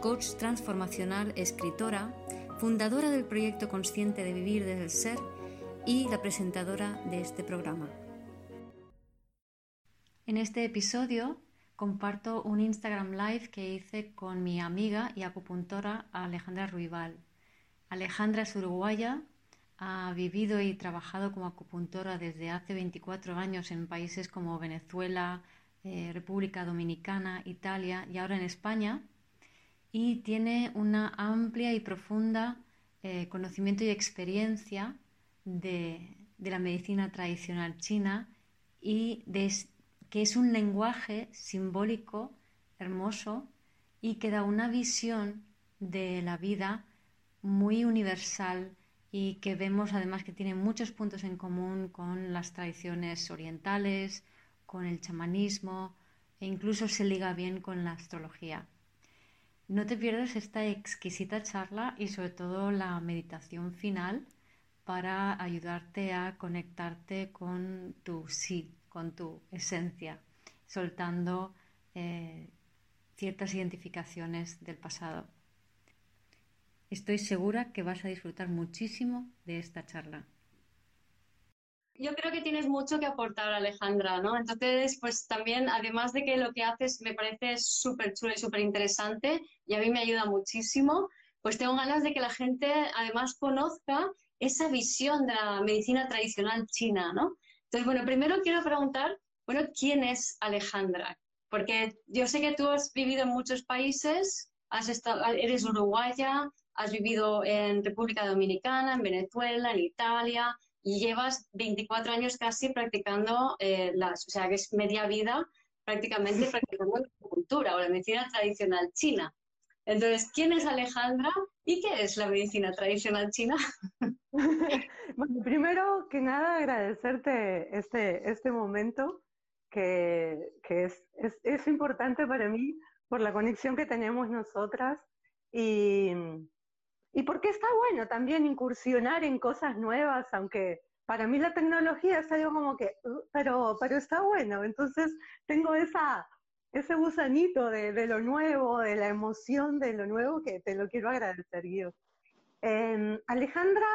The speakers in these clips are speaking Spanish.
coach transformacional, escritora, fundadora del proyecto Consciente de Vivir desde el Ser y la presentadora de este programa. En este episodio comparto un Instagram Live que hice con mi amiga y acupuntora Alejandra Ruibal. Alejandra es uruguaya, ha vivido y trabajado como acupuntora desde hace 24 años en países como Venezuela, eh, República Dominicana, Italia y ahora en España y tiene una amplia y profunda eh, conocimiento y experiencia de, la medicina tradicional china y que es un lenguaje simbólico hermoso y que da una visión de la vida muy universal y que vemos además que tiene muchos puntos en común con las tradiciones orientales, con el chamanismo e incluso se liga bien con la astrología. No te pierdas esta exquisita charla y sobre todo la meditación final para ayudarte a conectarte con tu sí, con tu esencia, soltando eh, ciertas identificaciones del pasado. Estoy segura que vas a disfrutar muchísimo de esta charla yo creo que tienes mucho que aportar, Alejandra, ¿no? Entonces, pues también, además de que lo que haces me parece súper chulo y súper interesante y a mí me ayuda muchísimo, pues tengo ganas de que la gente además conozca esa visión de la medicina tradicional china, ¿no? Entonces, bueno, primero quiero preguntar, bueno, ¿quién es Alejandra? Porque yo sé que tú has vivido en muchos países, has estado, eres uruguaya, has vivido en República Dominicana, en Venezuela, en Italia, y llevas 24 años casi practicando eh, las, o sea, que es media vida prácticamente practicando la cultura o la medicina tradicional china. Entonces, ¿quién es Alejandra y qué es la medicina tradicional china? bueno, primero que nada agradecerte este, este momento que, que es, es, es importante para mí por la conexión que tenemos nosotras y, y porque está bueno también incursionar en cosas nuevas, aunque para mí la tecnología es algo como que, uh, pero, pero está bueno. Entonces tengo esa, ese gusanito de, lo nuevo, de la emoción de lo nuevo que te lo quiero agradecer, Guido. Em, Alejandra,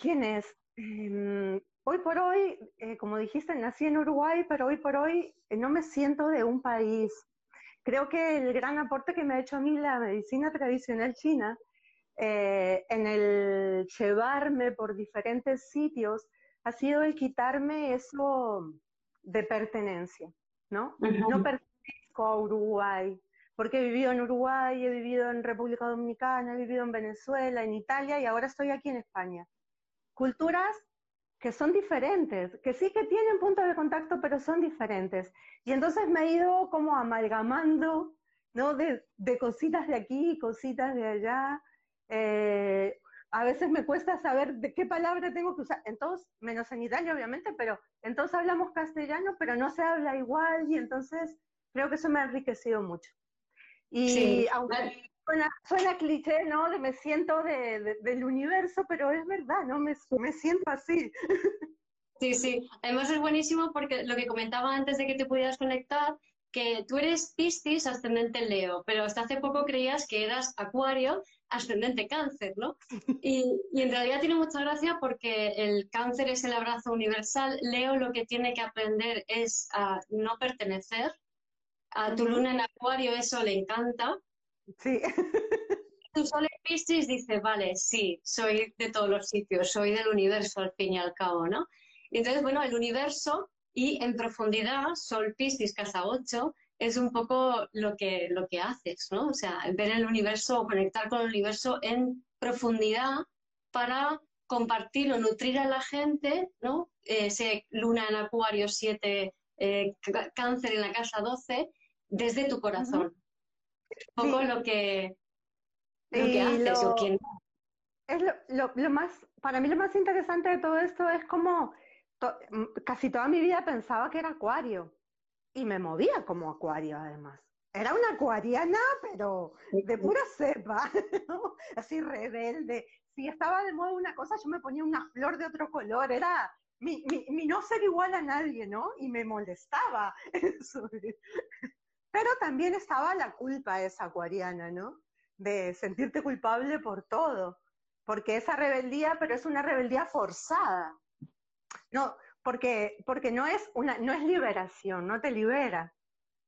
¿quién es? Em, hoy por hoy, eh, como dijiste, nací en Uruguay, pero hoy por hoy eh, no me siento de un país. Creo que el gran aporte que me ha hecho a mí la medicina tradicional china eh, en el llevarme por diferentes sitios ha sido el quitarme eso de pertenencia, ¿no? No pertenezco a Uruguay, porque he vivido en Uruguay, he vivido en República Dominicana, he vivido en Venezuela, en Italia y ahora estoy aquí en España. Culturas que son diferentes, que sí que tienen puntos de contacto, pero son diferentes. Y entonces me he ido como amalgamando, ¿no? De, de cositas de aquí, cositas de allá, eh, a veces me cuesta saber de qué palabra tengo que usar. Entonces, menos en Italia, obviamente, pero entonces hablamos castellano, pero no se habla igual y entonces creo que eso me ha enriquecido mucho. Y aunque suena, cliché, ¿no? De me siento del universo, pero es verdad, ¿no? Me, me siento así. Sí, sí. Además es buenísimo porque lo que comentaba antes de que te pudieras conectar, que tú eres Piscis ascendente Leo, pero hasta hace poco creías que eras Acuario ascendente Cáncer, ¿no? Y, en realidad tiene mucha gracia porque el Cáncer es el abrazo universal. Leo lo que tiene que aprender es a no pertenecer. A tu luna en Acuario eso le encanta. Sí. Tu sol en Piscis dice, vale, sí, soy de todos los sitios, soy del universo al fin y al cabo, ¿no? Y entonces, bueno, el universo y en profundidad, Sol Piscis, casa 8, es un poco lo que, lo que haces, ¿no? O sea, ver el universo o conectar con el universo en profundidad para compartir o nutrir a la gente, ¿no? Ese luna en Acuario 7, eh, cáncer en la casa 12, desde tu corazón. Un poco lo que lo que haces o quién es lo, lo, más, para mí lo más interesante de todo esto es como casi toda mi vida pensaba que era acuario y me movía como acuario además. Era una acuariana, pero de pura cepa, así rebelde. Si estaba de moda una cosa, yo me ponía una flor de otro color. Era mi, mi, no ser igual a nadie, ¿no? Y me molestaba eso. Pero también estaba la culpa esa acuariana, ¿no? De sentirte culpable por todo porque esa rebeldía, pero es una rebeldía forzada. No, porque, porque no, es una, no es liberación, no te libera,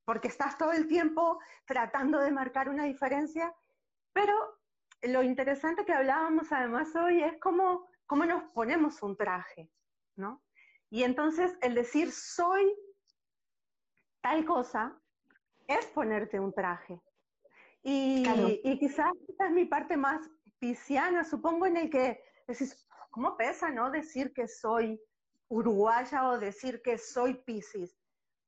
porque estás todo el tiempo tratando de marcar una diferencia, pero lo interesante que hablábamos además hoy es cómo, cómo nos ponemos un traje, ¿no? Y entonces el decir soy tal cosa es ponerte un traje. Y, y quizás esta es mi parte más pisciana, supongo, en el que decís, ¿cómo pesa, no? Decir que soy uruguaya o decir que soy piscis.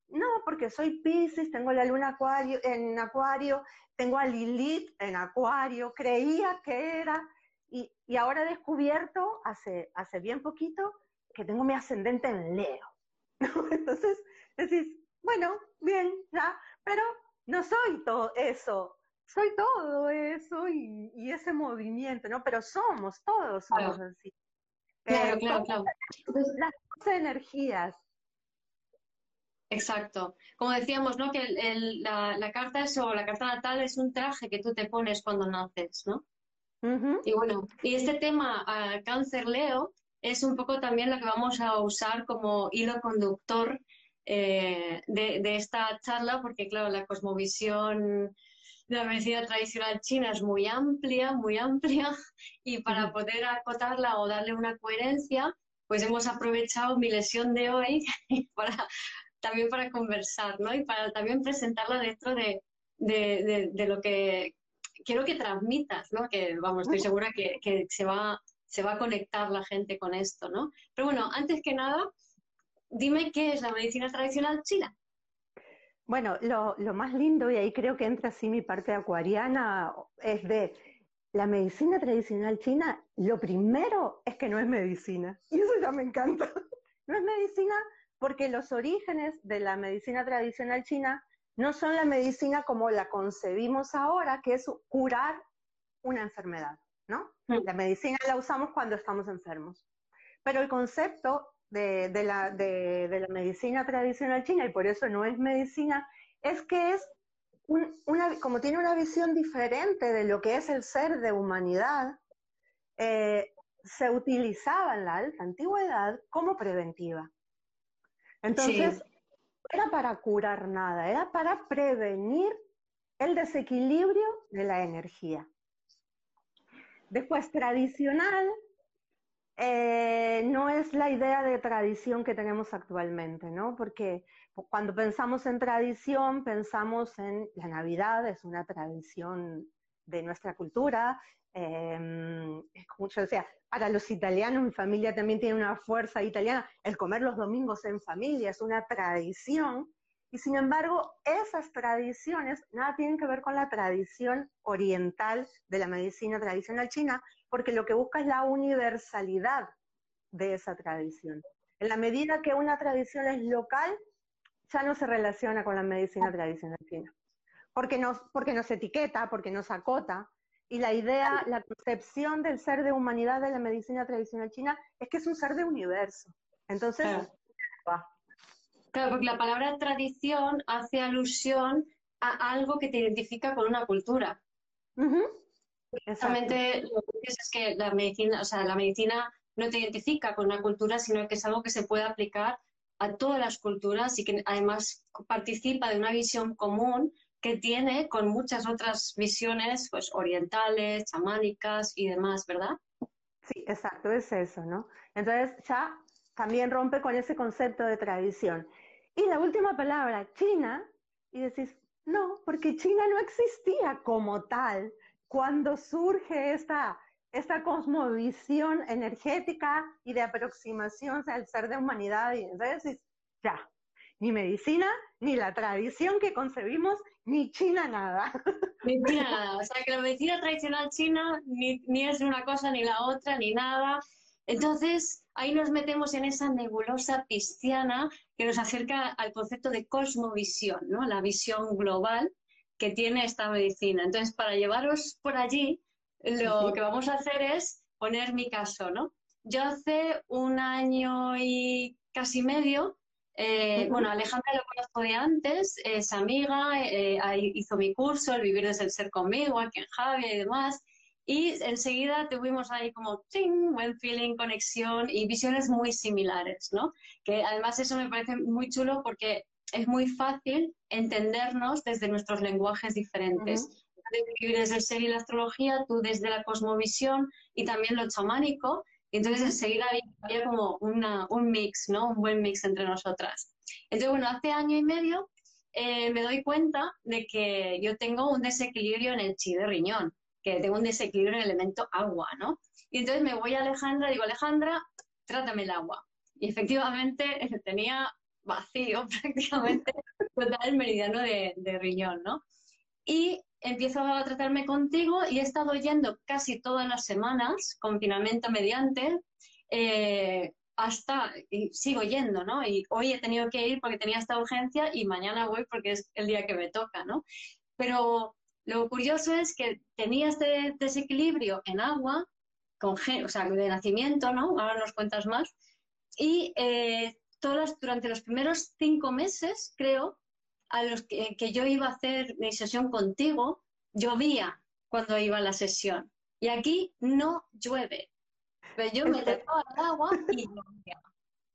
No, porque soy piscis, tengo la luna acuario, en acuario, tengo a Lilith en acuario, creía que era, y, y ahora he descubierto, hace, hace bien poquito, que tengo mi ascendente en Leo. Entonces decís, bueno, bien, ya, pero no soy todo eso, soy todo eso y, ese movimiento, ¿no? Pero somos, todos somos así. Claro, claro, claro. Las energías. Exacto. Como decíamos, ¿no? Que la, carta es, o la carta natal es un traje que tú te pones cuando naces, ¿no? Y bueno, y este tema cáncer Leo es un poco también lo que vamos a usar como hilo conductor eh, de, de, esta charla, porque claro, la cosmovisión la medicina tradicional china es muy amplia, muy amplia, y para poder acotarla o darle una coherencia, pues hemos aprovechado mi lesión de hoy para, también para conversar, ¿no? Y para también presentarla dentro de, lo que quiero que transmitas, ¿no? Que, vamos, estoy segura que, que, se, va, se va a conectar la gente con esto, ¿no? Pero bueno, antes que nada, dime qué es la medicina tradicional china. Bueno, lo, más lindo, y ahí creo que entra así mi parte acuariana, es de la medicina tradicional china, lo primero es que no es medicina. Y eso ya me encanta. No es medicina porque los orígenes de la medicina tradicional china no son la medicina como la concebimos ahora, que es curar una enfermedad, ¿no? Mm. La medicina la usamos cuando estamos enfermos. Pero el concepto de, la, de, la, medicina tradicional china, y por eso no es medicina, es que es una, como tiene una visión diferente de lo que es el ser de humanidad, eh, se utilizaba en la alta antigüedad como preventiva. Entonces, era para curar nada, era para prevenir el desequilibrio de la energía. Después, tradicional eh, no es la idea de tradición que tenemos actualmente, ¿no? Porque cuando pensamos en tradición, pensamos en la Navidad, es una tradición de nuestra cultura. Decía, para los italianos, mi familia también tiene una fuerza italiana. El comer los domingos en familia es una tradición. Y sin embargo, esas tradiciones nada tienen que ver con la tradición oriental de la medicina tradicional china, porque lo que busca es la universalidad de esa tradición. En la medida que una tradición es local, ya no se relaciona con la medicina tradicional china, porque nos, porque nos etiqueta, porque nos acota, y la idea, la concepción del ser de humanidad de la medicina tradicional china es que es un ser de universo. Entonces, claro. Claro, porque la palabra tradición hace alusión a algo que te identifica con una cultura. Exactamente lo que dices es que la medicina, o sea, la medicina no te identifica con una cultura, sino que es algo que se puede aplicar a todas las culturas y que además participa de una visión común que tiene con muchas otras visiones pues orientales, chamánicas y demás, ¿verdad? Sí, exacto, es eso, ¿no? Entonces ya también rompe con ese concepto de tradición. Y la última palabra, China, y decís, no, porque China no existía como tal cuando surge esta, esta cosmovisión energética y de aproximación al ser de humanidad, y entonces ya, ni medicina, ni la tradición que concebimos, ni China nada. Medicina nada. O sea, que la medicina tradicional china ni, ni es una cosa ni la otra, ni nada. Entonces, ahí nos metemos en esa nebulosa pisciana que nos acerca al concepto de cosmovisión, ¿no? La visión global que tiene esta medicina. Entonces, para llevaros por allí, lo que vamos a hacer es poner mi caso, ¿no? Yo hace un año y casi medio, eh, bueno, Alejandra lo conozco de antes, es amiga, eh, hizo mi curso, el Vivir desde el Ser conmigo, aquí en Javi y demás, y enseguida tuvimos ahí como ¡ting! buen feeling, conexión y visiones muy similares, ¿no? Que además eso me parece muy chulo porque es muy fácil entendernos desde nuestros lenguajes diferentes. desde el ser y la astrología, tú desde la cosmovisión y también lo chamánico. Y entonces enseguida había, como una, un mix, ¿no? Un buen mix entre nosotras. Entonces, bueno, hace año y medio eh, me doy cuenta de que yo tengo un desequilibrio en el chi de riñón, que tengo un desequilibrio en el elemento agua, ¿no? Y entonces me voy a Alejandra, digo, Alejandra, trátame el agua. Y efectivamente tenía vacío prácticamente total el meridiano de, riñón, ¿no? Y empiezo a tratarme contigo y he estado yendo casi todas las semanas, confinamiento mediante, eh, hasta, y sigo yendo, ¿no? Y hoy he tenido que ir porque tenía esta urgencia y mañana voy porque es el día que me toca, ¿no? Pero lo curioso es que tenía este desequilibrio en agua, con, o sea, de nacimiento, ¿no? Ahora nos cuentas más. Y eh, todas, durante los primeros cinco meses, creo, a los que, yo iba a hacer mi sesión contigo, llovía cuando iba a la sesión. Y aquí no llueve. Pero yo me tapaba el agua y llovía.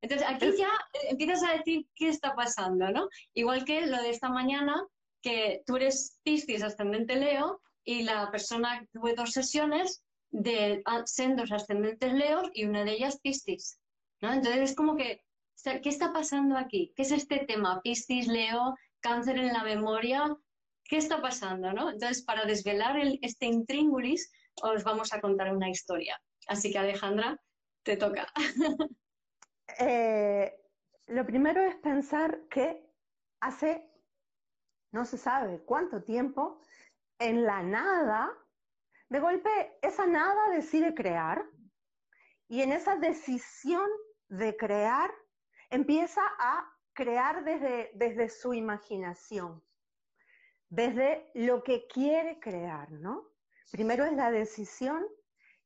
Entonces aquí ya empiezas a decir qué está pasando, ¿no? Igual que lo de esta mañana, que tú eres Piscis ascendente Leo y la persona tuve dos sesiones de sendos ascendentes Leos y una de ellas Piscis, ¿no? Entonces es como que ¿qué está pasando aquí? ¿Qué es este tema? Piscis, Leo, cáncer en la memoria. ¿Qué está pasando? ¿no? Entonces, para desvelar este intríngulis, os vamos a contar una historia. Así que, Alejandra, te toca. Eh, lo primero es pensar que hace, no se sabe cuánto tiempo, en la nada, de golpe, esa nada decide crear y en esa decisión de crear empieza a crear desde, desde su imaginación, desde lo que quiere crear, ¿no? Primero es la decisión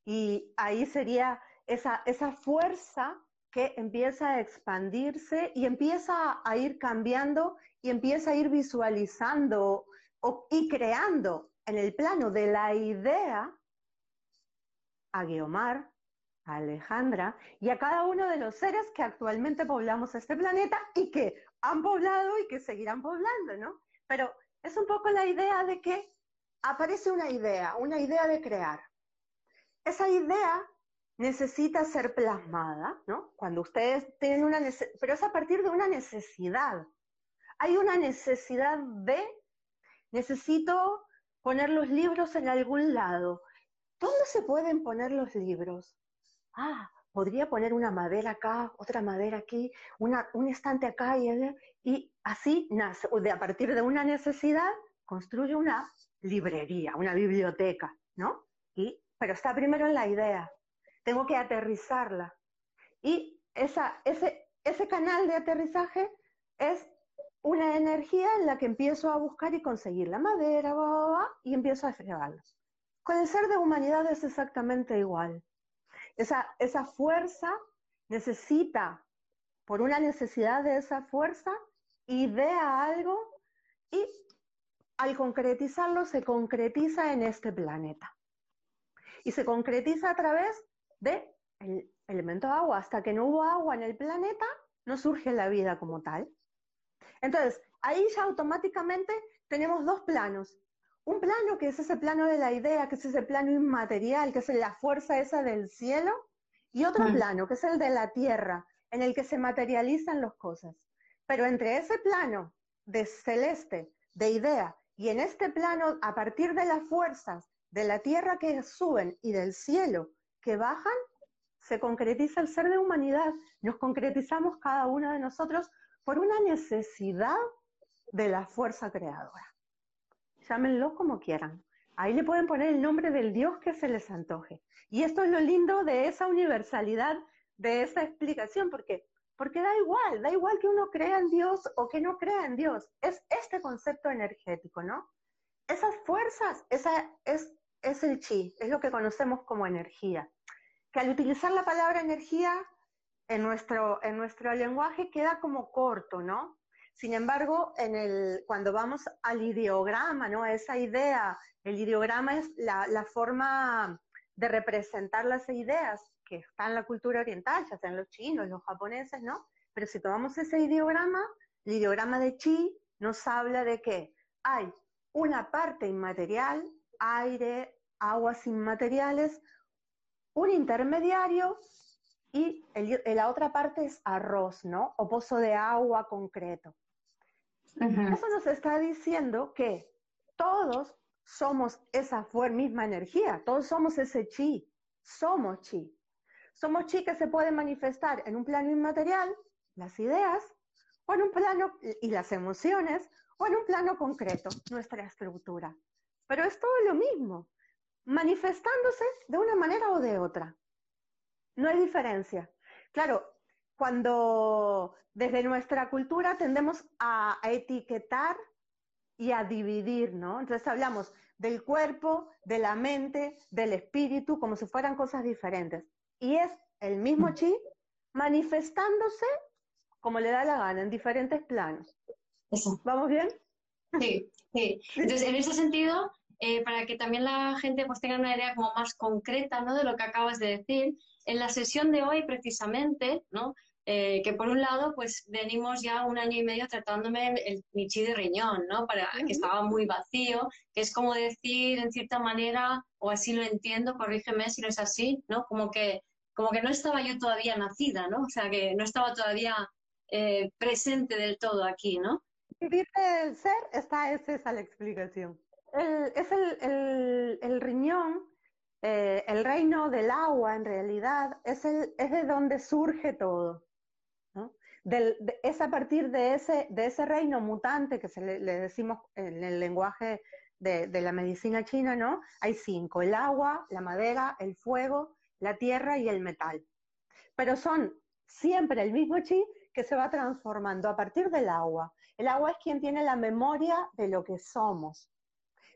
y ahí sería esa, esa fuerza que empieza a expandirse y empieza a ir cambiando y empieza a ir visualizando y creando en el plano de la idea a Guiomar, a Alejandra y a cada uno de los seres que actualmente poblamos este planeta y que han poblado y que seguirán poblando, ¿no? Pero es un poco la idea de que aparece una idea, una idea de crear. Esa idea necesita ser plasmada, ¿no? Cuando ustedes tienen una necesidad, pero es a partir de una necesidad. Hay una necesidad de, necesito poner los libros en algún lado. ¿Dónde se pueden poner los libros? ah, podría poner una madera acá, otra madera aquí, una, un estante acá, y, así nace, de, a partir de una necesidad, construye una librería, una biblioteca, ¿no? Y, pero está primero en la idea, tengo que aterrizarla. Y esa, ese, ese canal de aterrizaje es una energía en la que empiezo a buscar y conseguir la madera, y empiezo a llevarla. Con el ser de humanidad es exactamente igual. Esa, esa fuerza necesita, por una necesidad de esa fuerza, idea algo y al concretizarlo se concretiza en este planeta. Y se concretiza a través del elemento agua. Hasta que no hubo agua en el planeta, no surge la vida como tal. Entonces, ahí ya automáticamente tenemos dos planos un plano que es ese plano de la idea, que es ese plano inmaterial, que es la fuerza esa del cielo, y otro mm. plano, que es el de la tierra, en el que se materializan las cosas. Pero entre ese plano de celeste, de idea, y en este plano, a partir de las fuerzas de la tierra que suben y del cielo que bajan, se concretiza el ser de humanidad. Nos concretizamos cada uno de nosotros por una necesidad de la fuerza creadora. llámenlo como quieran. Ahí le pueden poner el nombre del Dios que se les antoje. Y esto es lo lindo de esa universalidad, de esa explicación, porque, porque da igual, da igual que uno crea en Dios o que no crea en Dios. Es este concepto energético, ¿no? Esas fuerzas, esa es, es el chi, es lo que conocemos como energía. Que al utilizar la palabra energía en nuestro, en nuestro lenguaje queda como corto, ¿no? Sin embargo, cuando vamos al ideograma, ¿no? Esa idea, el ideograma es la, forma de representar las ideas que están en la cultura oriental, ya sean los chinos, los japoneses, ¿no? Pero si tomamos ese ideograma, el ideograma de chi nos habla de que hay una parte inmaterial, aire, aguas inmateriales, un intermediario y la otra parte es arroz, ¿no? O pozo de agua concreto. Eso nos está diciendo que todos somos esa misma energía, todos somos ese chi, somos chi. Somos chi que se puede manifestar en un plano inmaterial, las ideas, o en un plano, y las emociones, o en un plano concreto, nuestra estructura. Pero es todo lo mismo, manifestándose de una manera o de otra. No hay diferencia. Claro, cuando desde nuestra cultura tendemos a, etiquetar y a dividir, ¿no? Entonces hablamos del cuerpo, de la mente, del espíritu, como si fueran cosas diferentes. Y es el mismo chi manifestándose como le da la gana, en diferentes planos. ¿Vamos bien? Sí, sí. Entonces, en ese sentido, eh, para que también la gente pues, tenga una idea como más concreta ¿no? de lo que acabas de decir, en la sesión de hoy precisamente, ¿no? Eh, que por un lado, pues venimos ya un año y medio tratándome el, mi chi de riñón, ¿no? Para, que estaba muy vacío, que es como decir, en cierta manera, o así lo entiendo, corrígeme si no es así, ¿no? Como que, como que no estaba yo todavía nacida, ¿no? O sea, que no estaba todavía eh, presente del todo aquí, ¿no? Vivir el ser, esta es esa la explicación. Es el, el riñón eh, el reino del agua en realidad es, el, es de donde surge todo. ¿no? es a partir de ese, de ese reino mutante que se le, decimos en el lenguaje de, de, la medicina china, ¿no? Hay cinco, el agua, la madera, el fuego, la tierra y el metal. Pero son siempre el mismo chi que se va transformando a partir del agua. El agua es quien tiene la memoria de lo que somos.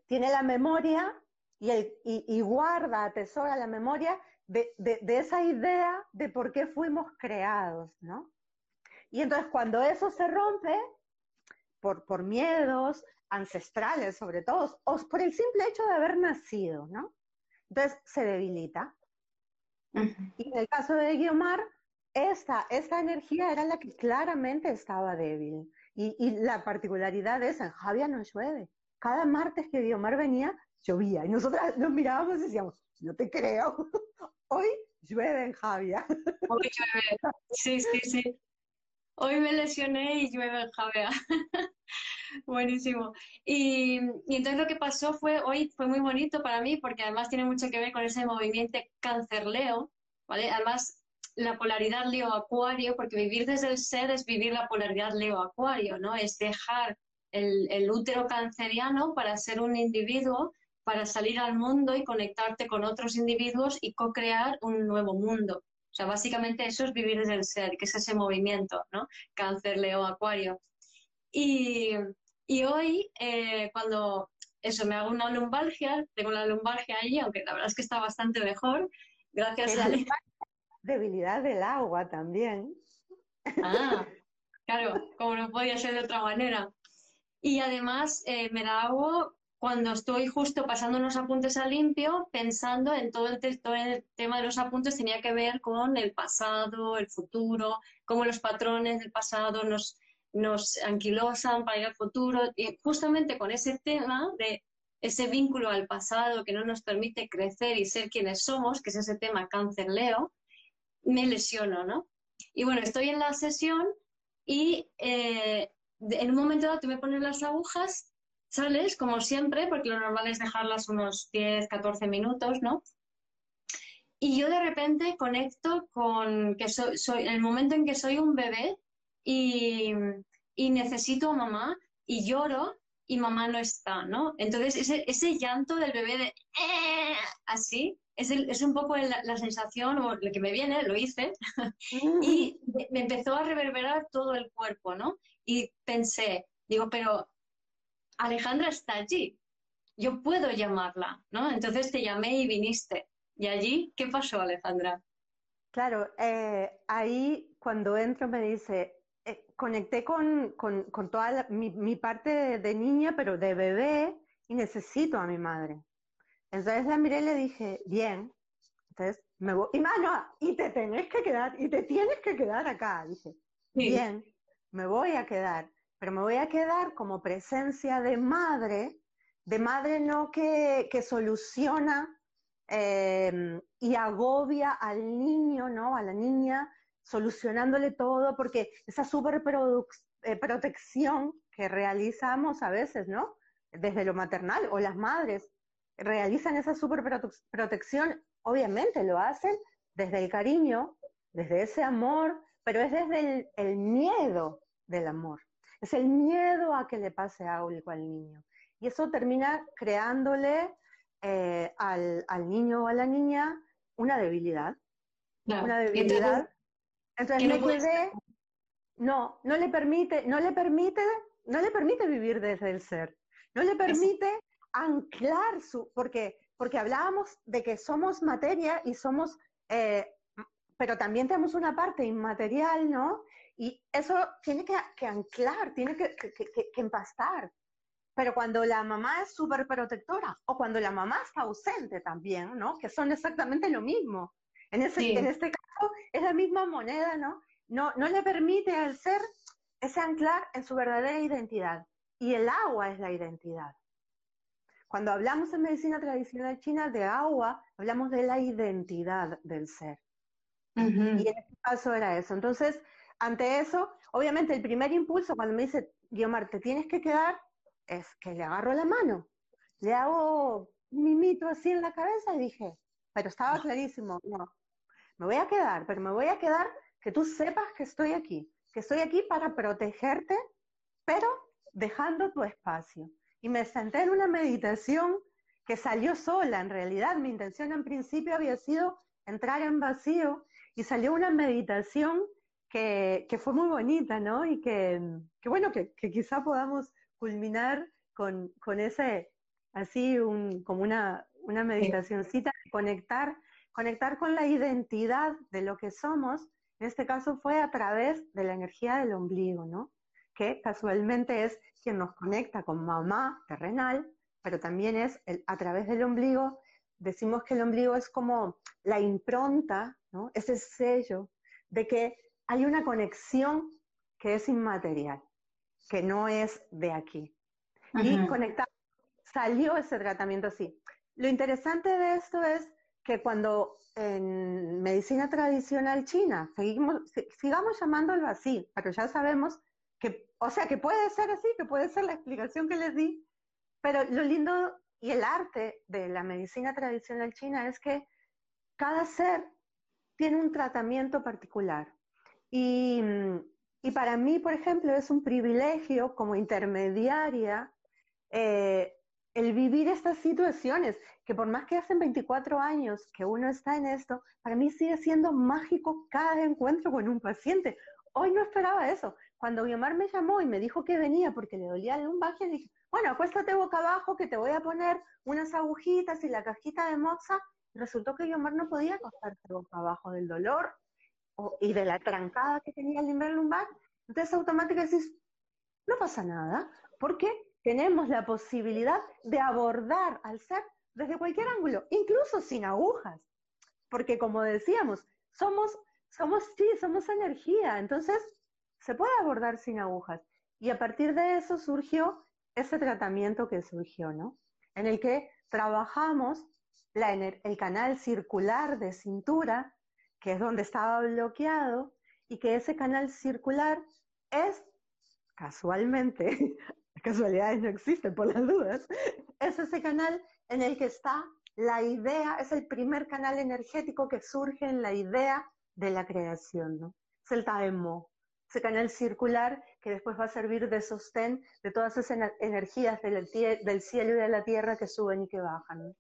Tiene la memoria y, el, y, guarda, atesora la memoria de, esa idea de por qué fuimos creados, ¿no? Y entonces cuando eso se rompe, por, por miedos ancestrales sobre todo, o por el simple hecho de haber nacido, ¿no? Entonces se debilita. Y en el caso de Guiomar, esta, esta energía era la que claramente estaba débil. Y, y la particularidad es, en Javia no llueve. Cada martes que Guiomar venía, llovía. Y nosotras nos mirábamos y decíamos, no te creo, hoy llueve en Javia. Hoy llueve, sí, sí, sí. Hoy me lesioné y llueve en Javia. Buenísimo. Y, entonces lo que pasó fue, hoy fue muy bonito para mí porque además tiene mucho que ver con ese movimiento cáncer-leo, ¿vale? Además, la polaridad leo-acuario, porque vivir desde el ser es vivir la polaridad leo-acuario, ¿no? Es dejar el, el útero canceriano para ser un individuo para salir al mundo y conectarte con otros individuos y co-crear un nuevo mundo. O sea, básicamente eso es vivir desde el ser, que es ese movimiento, ¿no? Cáncer, Leo, Acuario. Y, y hoy, eh, cuando eso, me hago una lumbalgia, tengo la lumbalgia ahí, aunque la verdad es que está bastante mejor, gracias a... La debilidad del agua también. Ah, claro, como no podía ser de otra manera. Y además eh, me la hago cuando estoy justo pasando unos apuntes a limpio, pensando en todo el, el, tema de los apuntes tenía que ver con el pasado, el futuro, cómo los patrones del pasado nos, nos anquilosan para ir al futuro. Y justamente con ese tema de ese vínculo al pasado que no nos permite crecer y ser quienes somos, que es ese tema cáncer-leo, me lesiono, ¿no? Y bueno, estoy en la sesión y eh, en un momento dado tú me pones las agujas sales como siempre, porque lo normal es dejarlas unos 10, 14 minutos, ¿no? Y yo de repente conecto con que soy, soy el momento en que soy un bebé y, y necesito a mamá y lloro y mamá no está, ¿no? Entonces ese, ese llanto del bebé de eh", así es, es, un poco la, sensación o lo que me viene, lo hice, y me empezó a reverberar todo el cuerpo, ¿no? Y pensé, digo, pero Alejandra está allí, yo puedo llamarla, ¿no? Entonces te llamé y viniste. ¿Y allí qué pasó, Alejandra? Claro, eh, ahí cuando entro me dice, eh, conecté con, con, toda mi, parte de, niña, pero de bebé, y necesito a mi madre. Entonces la miré y le dije, bien, entonces me voy, y mano, y te tenés que quedar, y te tienes que quedar acá, dije, bien, me voy a quedar, pero me voy a quedar como presencia de madre, de madre no que, que soluciona Em, y agobia al niño, ¿no? A la niña, solucionándole todo, porque esa super eh, que realizamos a veces, ¿no? Desde lo maternal, o las madres realizan esa super protección, obviamente lo hacen desde el cariño, desde ese amor, pero es desde el, miedo del amor. Es el miedo a que le pase algo al niño. Y eso termina creándole eh, al, niño o a la niña una debilidad. Una debilidad. Entonces, me no, no le permite, no le permite, no le permite vivir desde el ser. No le permite anclar su, porque, porque hablábamos de que somos materia y somos, eh, pero también tenemos una parte inmaterial, ¿no? Y eso tiene que, anclar, tiene que, que, empastar. Pero cuando la mamá es súper protectora o cuando la mamá está ausente también, ¿no? Que son exactamente lo mismo. En, ese, en este caso es la misma moneda, ¿no? ¿no? No le permite al ser ese anclar en su verdadera identidad. Y el agua es la identidad. Cuando hablamos en medicina tradicional china de agua, hablamos de la identidad del ser. Y en este caso era eso. Entonces, ante eso, obviamente el primer impulso cuando me dice, Guiomar, te tienes que quedar, es que le agarro la mano, le hago un mimito así en la cabeza y dije, pero estaba clarísimo, no, me voy a quedar, pero me voy a quedar que tú sepas que estoy aquí, que estoy aquí para protegerte, pero dejando tu espacio. Y me senté en una meditación que salió sola, en realidad mi intención en principio había sido entrar en vacío y salió una meditación que, fue muy bonita, ¿no? Y que, bueno, que, que quizá podamos culminar con, con ese, así, un, como una, una meditacioncita, conectar, conectar con la identidad de lo que somos, en este caso fue a través de la energía del ombligo, ¿no? Que casualmente es quien nos conecta con mamá terrenal, pero también es el, a través del ombligo, decimos que el ombligo es como la impronta, ¿no? Ese sello de que hay una conexión que es inmaterial que no es de aquí. Y conectado, salió ese tratamiento así. Lo interesante de esto es que cuando en medicina tradicional china, seguimos, sigamos llamándolo así, pero ya sabemos que, o sea, que puede ser así, que puede ser la explicación que les di, pero lo lindo y el arte de la medicina tradicional china es que cada ser tiene un tratamiento particular. Y, y para mí, por ejemplo, es un privilegio como intermediaria eh, el vivir estas situaciones, que por más que hacen 24 años que uno está en esto, para mí sigue siendo mágico cada encuentro con un paciente. Hoy no esperaba eso. Cuando Guiomar me llamó y me dijo que venía porque le dolía el lumbaje, dije, bueno, acuéstate boca abajo que te voy a poner unas agujitas y la cajita de moxa. Resultó que Guiomar no podía acostarse boca abajo del dolor y de la trancada que tenía el nivel lumbar, entonces automáticamente decís, no pasa nada, porque tenemos la posibilidad de abordar al ser desde cualquier ángulo, incluso sin agujas, porque como decíamos, somos, somos, sí, somos energía, entonces se puede abordar sin agujas. Y a partir de eso surgió ese tratamiento que surgió, ¿no? En el que trabajamos la, el canal circular de cintura que es donde estaba bloqueado, y que ese canal circular es, casualmente, casualidades no existen por las dudas, es ese canal en el que está la idea, es el primer canal energético que surge en la idea de la creación, ¿no? Es el Taemo, ese canal circular que después va a servir de sostén de todas esas energías del, del cielo y de la tierra que suben y que bajan.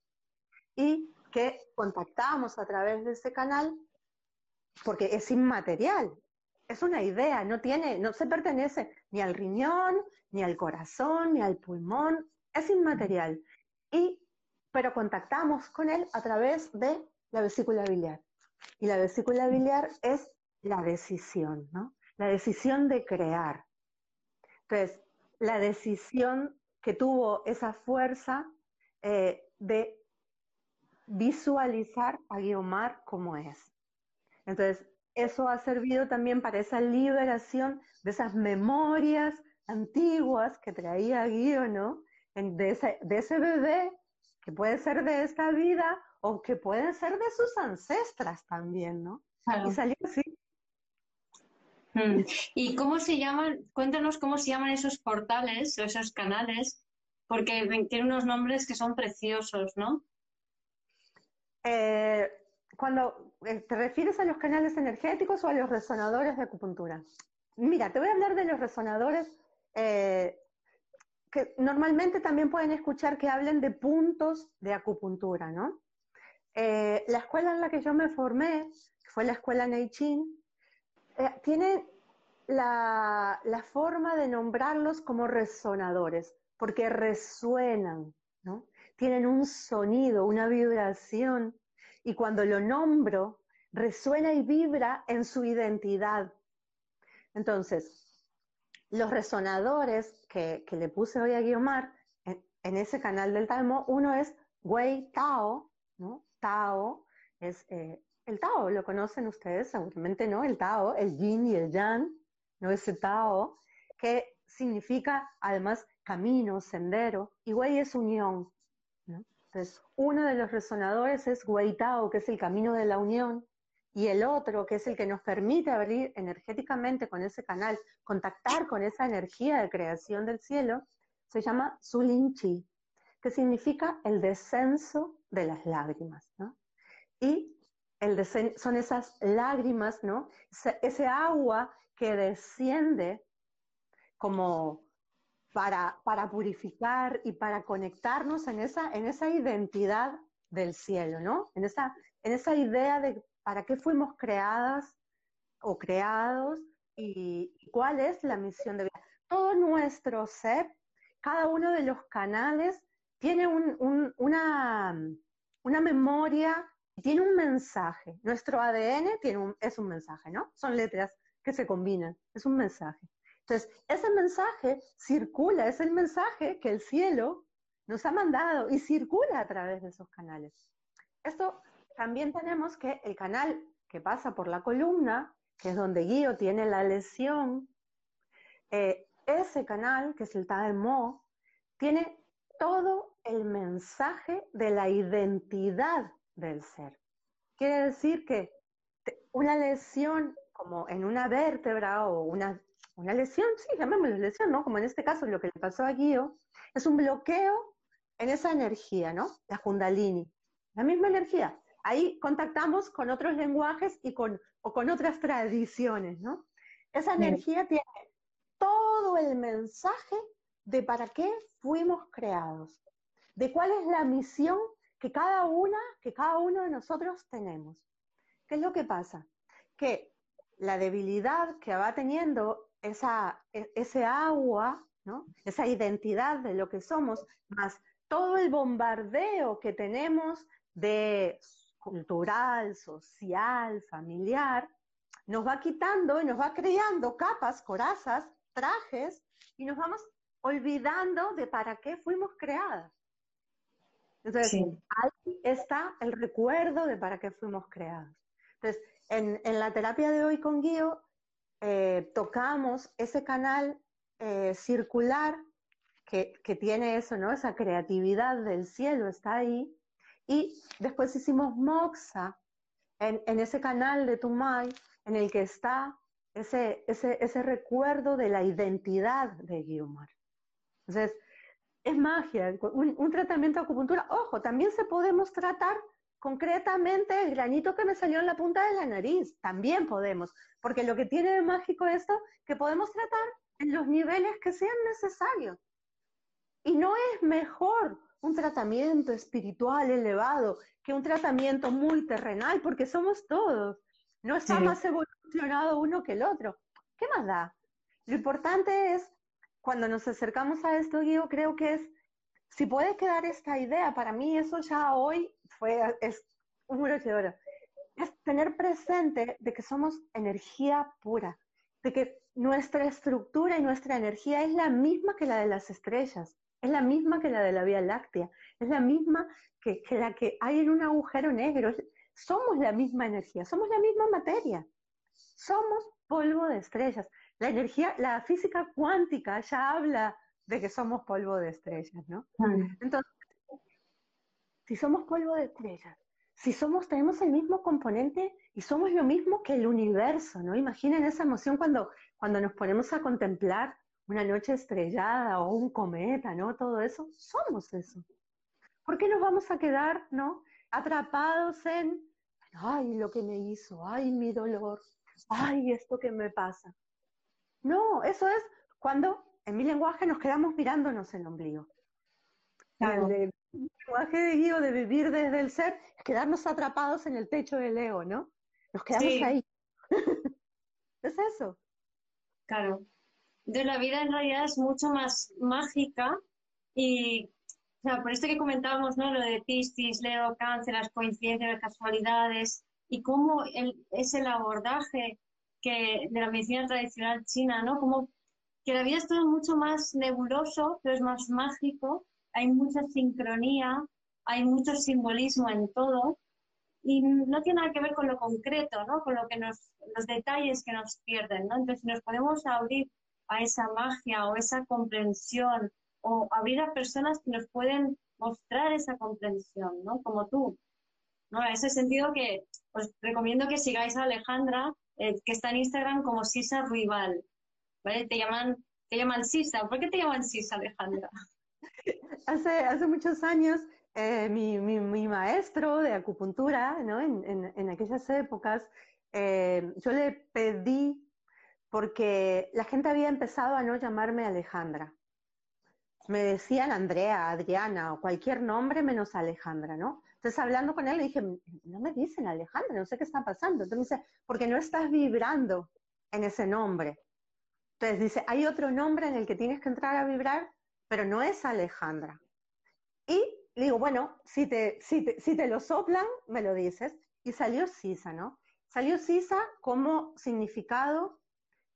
Y que contactamos a través de ese canal porque es inmaterial, es una idea, no tiene, no se pertenece ni al riñón, ni al corazón, ni al pulmón, es inmaterial. Y, pero contactamos con él a través de la vesícula biliar. Y la vesícula biliar es la decisión, ¿no? La decisión de crear. Entonces, la decisión que tuvo esa fuerza eh, de visualizar a Guiomar como es. Entonces, eso ha servido también para esa liberación de esas memorias antiguas que traía Guío, ¿no? De ese, de ese bebé que puede ser de esta vida o que pueden ser de sus ancestras también, ¿no? Y salió así. Mm. ¿Y cómo se llaman? Cuéntanos cómo se llaman esos portales o esos canales, porque tienen unos nombres que son preciosos, ¿no? Eh, cuando eh, te refieres a los canales energéticos o a los resonadores de acupuntura. Mira, te voy a hablar de los resonadores eh, que normalmente también pueden escuchar que hablen de puntos de acupuntura, ¿no? Eh, la escuela en la que yo me formé, que fue la escuela Neichin, tiene la, la, forma de nombrarlos como resonadores, porque resuenan, ¿no? Tienen un sonido, una vibración y cuando lo nombro, resuena y vibra en su identidad. Entonces, los resonadores que, le puse hoy a Guiomar en, ese canal del Tao, uno es Wei Tao, ¿no? Tao es eh, el Tao, ¿lo conocen ustedes? Seguramente no, el Tao, el Yin y el Yang, ¿no? Ese Tao, que significa además camino, sendero, y Wei es unión, entonces, uno de los resonadores es Tao, que es el camino de la unión, y el otro, que es el que nos permite abrir energéticamente con ese canal, contactar con esa energía de creación del cielo, se llama Chi, que significa el descenso de las lágrimas. Y el son esas lágrimas, ¿no? ese agua que desciende como para, para purificar y para conectarnos en esa, en esa identidad del cielo, ¿no? En esa, en esa idea de para qué fuimos creadas o creados y, cuál es la misión de vida. Todo nuestro ser, cada uno de los canales tiene un, una, una memoria, tiene un mensaje. Nuestro ADN tiene un, es un mensaje, ¿no? Son letras que se combinan, es un mensaje. Entonces, ese mensaje circula, es el mensaje que el cielo nos ha mandado y circula a través de esos canales. Esto también tenemos que el canal que pasa por la columna, que es donde Guío tiene la lesión, eh, ese canal, que es el Mo, tiene todo el mensaje de la identidad del ser. Quiere decir que una lesión como en una vértebra o una una lesión, sí, llamémoslo lesión, ¿no? Como en este caso lo que le pasó a Guido, es un bloqueo en esa energía, ¿no? La Kundalini, la misma energía. Ahí contactamos con otros lenguajes y con, o con otras tradiciones, ¿no? Esa energía tiene todo el mensaje de para qué fuimos creados, de cuál es la misión que cada una, que cada uno de nosotros tenemos. ¿Qué es lo que pasa? Que la debilidad que va teniendo esa, e, ese agua, ¿no? esa identidad de lo que somos, más todo el bombardeo que tenemos de cultural, social, familiar, nos va quitando y nos va creando capas, corazas, trajes, y nos vamos olvidando de para qué fuimos creadas. Entonces, ahí está el recuerdo de para qué fuimos creados. Entonces, en, en la terapia de hoy con Guío, eh, tocamos ese canal eh, circular que, tiene eso, ¿no? Esa creatividad del cielo está ahí. Y después hicimos Moxa en, ese canal de Tumay, en el que está ese, ese, recuerdo de la identidad de Guiomar. Entonces, es magia, un, un, tratamiento de acupuntura. Ojo, también se podemos tratar concretamente el granito que me salió en la punta de la nariz, también podemos, porque lo que tiene de mágico esto, que podemos tratar en los niveles que sean necesarios. Y no es mejor un tratamiento espiritual elevado que un tratamiento muy terrenal, porque somos todos. No está más evolucionado uno que el otro. ¿Qué más da? Lo importante es, cuando nos acercamos a esto, yo creo que es, si puede quedar esta idea, para mí eso ya hoy fue, es un muro de oro, es tener presente de que somos energía pura, de que nuestra estructura y nuestra energía es la misma que la de las estrellas, es la misma que la de la Vía Láctea, es la misma que, que la que hay en un agujero negro, somos la misma energía, somos la misma materia, somos polvo de estrellas. La energía, la física cuántica ya habla de que somos polvo de estrellas, ¿no? Entonces, si somos polvo de estrellas, si somos, tenemos el mismo componente y somos lo mismo que el universo, ¿no? Imaginen esa emoción cuando, cuando nos ponemos a contemplar una noche estrellada o un cometa, ¿no? Todo eso, somos eso. ¿Por qué nos vamos a quedar, ¿no? Atrapados en, ay, lo que me hizo, ay, mi dolor, ay, esto que me pasa. No, eso es cuando en mi lenguaje nos quedamos mirándonos el ombligo. El, lenguaje de Guío de vivir desde el ser es quedarnos atrapados en el techo del ego, ¿no? Nos quedamos ahí. es eso. Claro. De la vida en realidad es mucho más mágica y o sea, por esto que comentábamos, ¿no? Lo de Piscis, Leo, Cáncer, las coincidencias, las casualidades y cómo es el abordaje que, de la medicina tradicional china, ¿no? Como que la vida es todo mucho más nebuloso, pero es más mágico, hay mucha sincronía, hay mucho simbolismo en todo y no tiene nada que ver con lo concreto, ¿no? Con lo que nos, los detalles que nos pierden, ¿no? Entonces, si nos podemos abrir a esa magia o esa comprensión o abrir a personas que nos pueden mostrar esa comprensión, ¿no? Como tú. ¿no? En ese sentido que os recomiendo que sigáis a Alejandra eh, que está en Instagram como Sisa Ruibal. ¿Vale? Te llaman, te llaman Sisa. ¿Por qué te llaman Sisa, Alejandra? Hace, hace muchos años, eh, mi, mi, maestro de acupuntura, ¿no? en, en, en aquellas épocas, eh, yo le pedí, porque la gente había empezado a no llamarme Alejandra. Me decían Andrea, Adriana o cualquier nombre menos Alejandra, ¿no? Entonces, hablando con él, le dije, no me dicen Alejandra, no sé qué está pasando. Entonces dice, porque no estás vibrando en ese nombre. Entonces dice, hay otro nombre en el que tienes que entrar a vibrar, pero no es Alejandra. Y le digo, bueno, si te, si te, si te lo soplan, me lo dices. Y salió Sisa, ¿no? Salió Sisa como significado.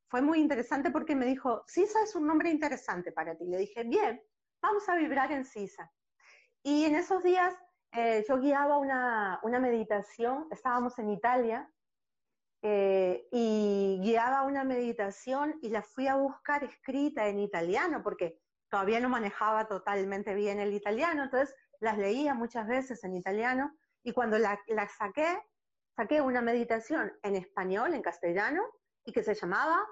Fue muy interesante porque me dijo, Sisa es un nombre interesante para ti. Le dije, bien, vamos a vibrar en Sisa. Y en esos días eh, yo guiaba una, una, meditación, estábamos en Italia, eh, y guiaba una meditación y la fui a buscar escrita en italiano, porque todavía no manejaba totalmente bien el italiano, entonces las leía muchas veces en italiano, y cuando la, saqué, saqué una meditación en español, en castellano, y que se llamaba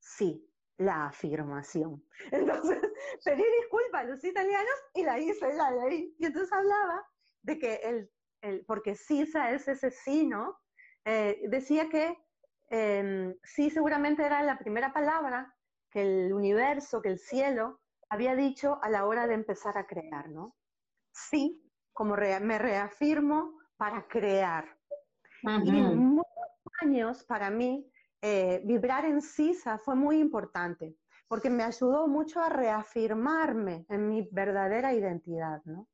Sí, la afirmación. Entonces pedí disculpas a los italianos y la hice, la leí. Y entonces hablaba de que el, el porque Sisa es ese sí, ¿no? Eh, decía que eh, sí seguramente era la primera palabra que el universo, que el cielo había dicho a la hora de empezar a crear, ¿no? Sí, como me reafirmo para crear. Y muchos años para mí, eh, vibrar en Sisa fue muy importante, porque me ayudó mucho a reafirmarme en mi verdadera identidad, ¿no?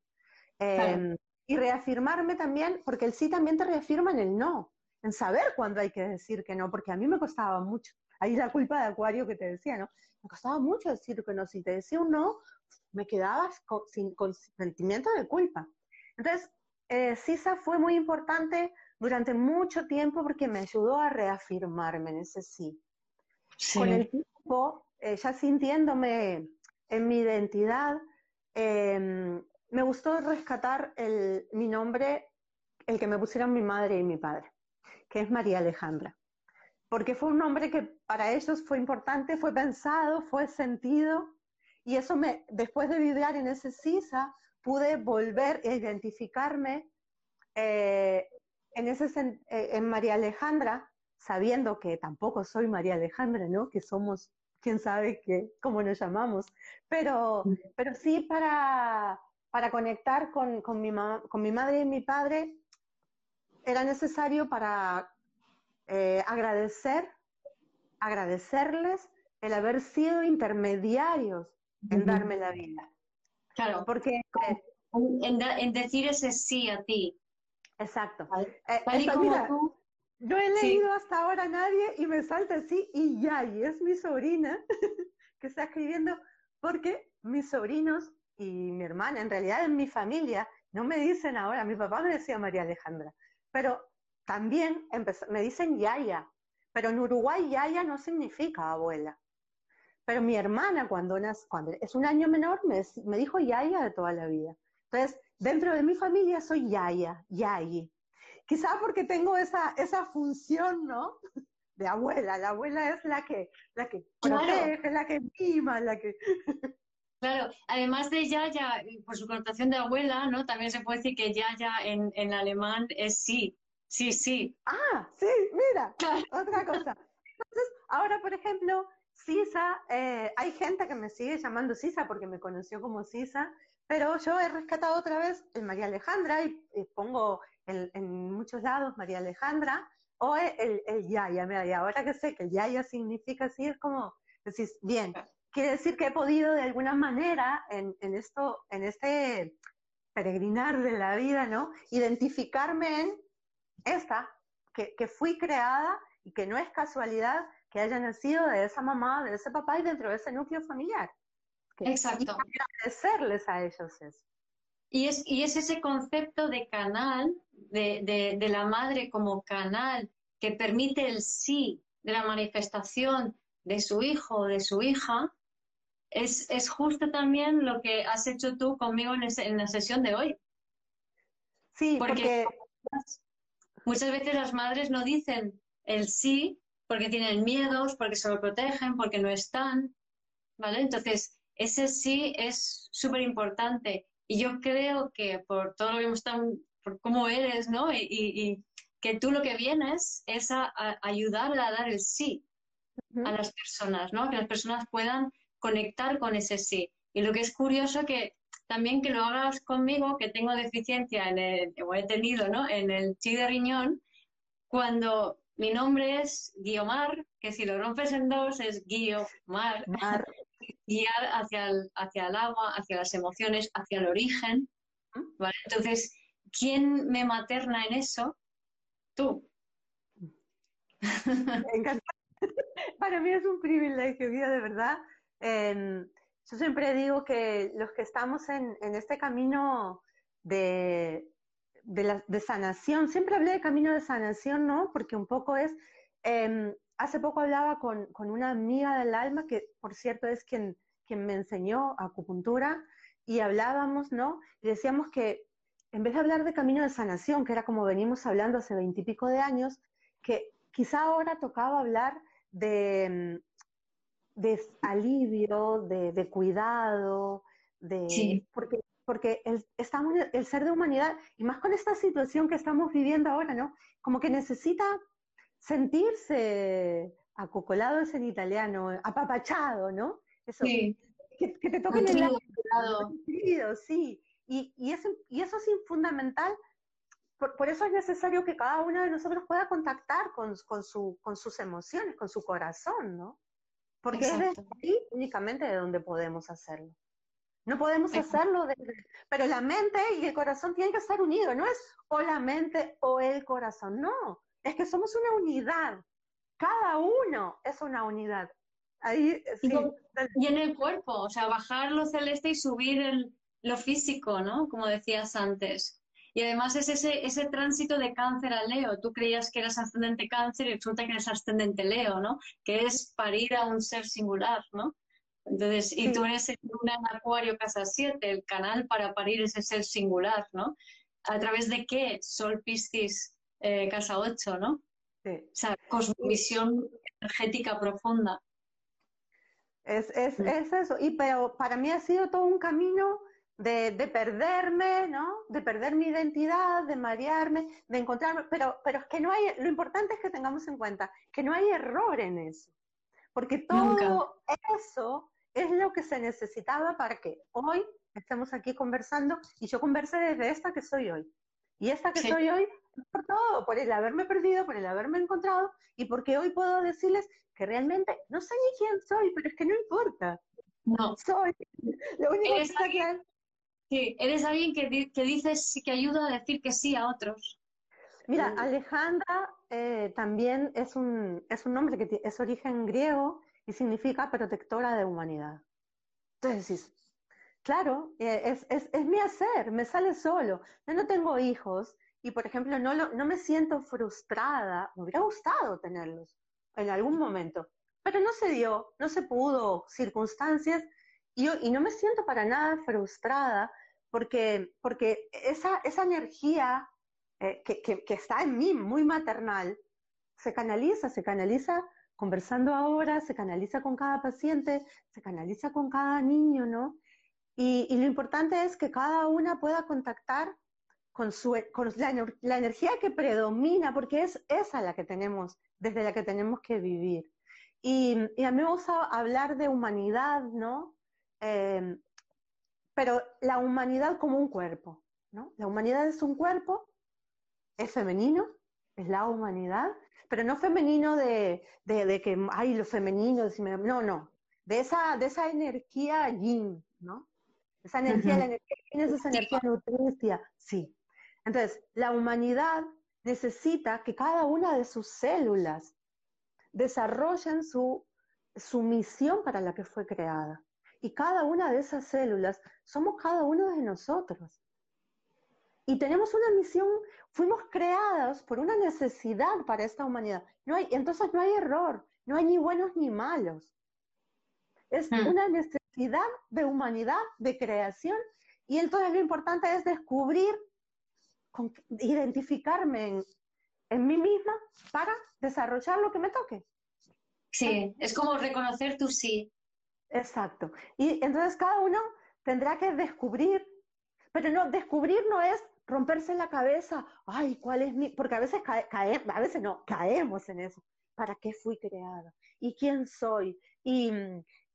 Em, y reafirmarme también, porque el sí también te reafirma en el no, en saber cuándo hay que decir que no, porque a mí me costaba mucho. Ahí la culpa de Acuario que te decía, ¿no? Me costaba mucho decir que no. Si te decía un no, me quedabas con, sin, con sentimiento de culpa. Entonces, eh, CISA fue muy importante durante mucho tiempo porque me ayudó a reafirmarme en ese sí. Con el tiempo, eh, ya sintiéndome en mi identidad, eh, me gustó rescatar el, mi nombre, el que me pusieron mi madre y mi padre, que es María Alejandra. Porque fue un nombre que para ellos fue importante, fue pensado, fue sentido, y eso me, después de vibrar en ese CISA, pude volver a identificarme eh, en, ese, eh, en María Alejandra, sabiendo que tampoco soy María Alejandra, ¿no? Que somos quién sabe qué, cómo nos llamamos, pero, pero sí para, para conectar con, con, mi con mi madre y mi padre era necesario para eh, agradecer, agradecerles el haber sido intermediarios en darme la vida. Claro. Porque... en, decir ese sí a ti. Exacto. Eh, no he leído hasta ahora a nadie y me salta así y ya, y es mi sobrina que está escribiendo porque mis sobrinos y mi hermana, en realidad en mi familia, no me dicen ahora, mi papá me decía María Alejandra, pero también me dicen Yaya, pero en Uruguay Yaya no significa abuela. Pero mi hermana cuando, cuando es un año menor me, me dijo Yaya de toda la vida. Entonces, dentro de mi familia soy Yaya, Yayi. Quizá porque tengo esa, esa función, ¿no? De abuela. La abuela es la que, la que protege, la que mima, la que... Claro, además de Yaya, por su connotación de abuela, ¿no? También se puede decir que Yaya en, en alemán es sí, sí, sí. Ah, sí, mira, otra cosa. Entonces, ahora, por ejemplo, Sisa, eh, hay gente que me sigue llamando Sisa porque me conoció como Sisa, pero yo he rescatado otra vez el María Alejandra y, pongo en muchos lados María Alejandra o el, el Yaya. Mira, y ahora que sé que el Yaya significa así, es como decís, bien, quiere decir que he podido de alguna manera en, en esto, en este peregrinar de la vida, ¿no? Identificarme en esta, que, que fui creada y que no es casualidad que haya nacido de esa mamá, de ese papá y dentro de ese núcleo familiar. Exacto. Y agradecerles a ellos eso. Y es, y es ese concepto de canal, de, de, de la madre como canal, que permite el sí de la manifestación de su hijo o de su hija, es, es, justo también lo que has hecho tú conmigo en, en la sesión de hoy. Sí, porque, muchas veces las madres no dicen el sí porque tienen miedos, porque se lo protegen, porque no están, ¿vale? Entonces, ese sí es súper importante. Y yo creo que por todo lo que hemos estado, por cómo eres, ¿no? Y, y, que tú lo que vienes es a, a ayudar a dar el sí a las personas, ¿no? Que las personas puedan conectar con ese sí. Y lo que es curioso que también que lo hagas conmigo, que tengo deficiencia en el, o he tenido, ¿no? En el chi de riñón, cuando mi nombre es Guiomar, que si lo rompes en dos es Guiomar. Mar. Guiar hacia el, hacia el agua, hacia las emociones, hacia el origen. ¿vale? Entonces, ¿quién me materna en eso? Tú. Para mí es un privilegio, vida, de verdad. Yo siempre digo que los que estamos en, en este camino de, de, sanación, siempre hablé de camino de sanación, ¿no? Porque un poco es, eh, hace poco hablaba con, con, una amiga del alma, que por cierto es quien, quien me enseñó acupuntura, y hablábamos, ¿no? Y decíamos que en vez de hablar de camino de sanación, que era como venimos hablando hace veintipico de años, que quizá ahora tocaba hablar de, de alivio, de, de cuidado, de porque, porque el, estamos, el ser de humanidad, y más con esta situación que estamos viviendo ahora, ¿no? Como que necesita sentirse acocolado es en italiano, apapachado, ¿no? Eso, sí. que, que, te toquen el lado. Sí, y, y, eso, y eso es fundamental por, por, eso es necesario que cada uno de nosotros pueda contactar con, con, su, con sus emociones, con su corazón, ¿no? Porque es de ahí únicamente de donde podemos hacerlo. No podemos hacerlo desde... Pero la mente y el corazón tienen que estar unidos, no es o la mente o el corazón, no, es que somos una unidad. Cada uno es una unidad. Ahí, sí. Y en el cuerpo, o sea, bajar lo celeste y subir el, lo físico, ¿no? Como decías antes. Y además es ese, ese tránsito de cáncer a Leo. Tú creías que eras ascendente cáncer y resulta que eres ascendente Leo, ¿no? Que es parir a un ser singular, ¿no? Entonces, y tú eres en un acuario casa 7, el canal para parir ese ser singular, ¿no? ¿A través de qué? Sol Piscis eh, casa 8, ¿no? Sí. O sea, cosmovisión energética profunda. Es, es, es eso. Y pero para mí ha sido todo un camino de, de, perderme, ¿no? De perder mi identidad, de marearme, de encontrarme, pero, pero es que no hay, lo importante es que tengamos en cuenta que no hay error en eso. porque todo eso es lo que se necesitaba para que hoy estemos aquí conversando y yo converse desde esta que soy hoy. Y esta que soy hoy, por todo, por el haberme perdido, por el haberme encontrado y porque hoy puedo decirles que realmente no sé ni quién soy, pero es que no importa. No. Soy. Lo único que está claro. Sí, eres alguien que, que dices que ayuda a decir que sí a otros. Mira, Alejandra eh, también es un, es un nombre que es origen griego y significa protectora de humanidad. Entonces claro, eh, es, es, es, mi hacer, me sale solo. Yo no tengo hijos y, por ejemplo, no, no me siento frustrada. Me hubiera gustado tenerlos en algún momento, pero no se dio, no se pudo, circunstancias, y, y no me siento para nada frustrada porque, porque esa, esa energía eh, que, que, está en mí, muy maternal, se canaliza, se canaliza conversando ahora, se canaliza con cada paciente, se canaliza con cada niño, ¿no? Y, lo importante es que cada una pueda contactar con, su, con la, la, energía que predomina, porque es esa la que tenemos, desde la que tenemos que vivir. Y, a mí me gusta hablar de humanidad, ¿no? Eh, pero la humanidad como un cuerpo, ¿no? La humanidad es un cuerpo es femenino, es la humanidad, pero no femenino de, de, que, hay lo femenino, no, no, de esa, de esa energía yin, ¿no? Esa energía, la energía yin es esa energía nutricia, sí. Entonces, la humanidad necesita que cada una de sus células desarrollen su, su misión para la que fue creada. Y cada una de esas células somos cada uno de nosotros. Y tenemos una misión, fuimos creados por una necesidad para esta humanidad. No hay, entonces no hay error, no hay ni buenos ni malos. Es hmm. una necesidad de humanidad, de creación, y entonces lo importante es descubrir, identificarme en, en mí misma para desarrollar lo que me toque. Sí, es como reconocer tu sí. Exacto. Y entonces cada uno tendrá que descubrir, pero no, descubrir no es romperse la cabeza, ay, ¿cuál es mi...? Porque a veces caemos, a veces no, caemos en eso. ¿Para qué fui creada? ¿Y quién soy? ¿Y,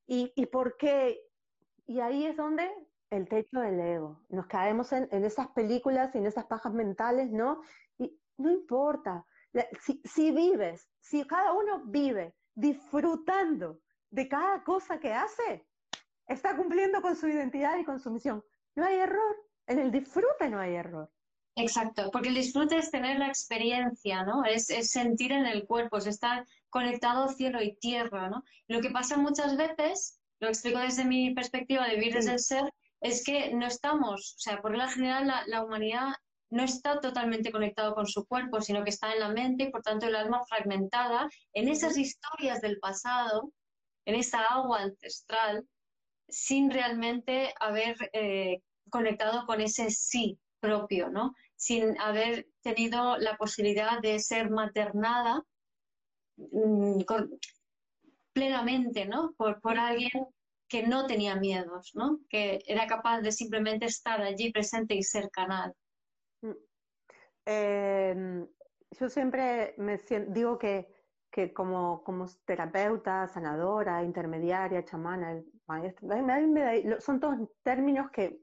y, y por qué? Y ahí es donde el techo del ego. Nos caemos en, en esas películas y en esas pajas mentales, ¿no? Y no importa. Si, si vives, si cada uno vive disfrutando de cada cosa que hace, está cumpliendo con su identidad y con su misión. No hay error. En el disfrute no hay error. Exacto, porque el disfrute es tener la experiencia, ¿no? Es, sentir en el cuerpo, es estar conectado cielo y tierra, ¿no? Lo que pasa muchas veces, lo explico desde mi perspectiva de vivir desde el ser, es que no estamos, o sea, por la general la, humanidad no está totalmente conectado con su cuerpo, sino que está en la mente y por tanto el alma fragmentada en esas historias del pasado, en esa agua ancestral, sin realmente haber eh, conectado con ese sí propio, ¿no? Sin haber tenido la posibilidad de ser maternada mm, plenamente, ¿no? Por, por alguien que no tenía miedos, ¿no? Que era capaz de simplemente estar allí presente y ser canal. Mm. Em, yo siempre me digo que, que como, como, terapeuta, sanadora, intermediaria, chamana, son todos términos que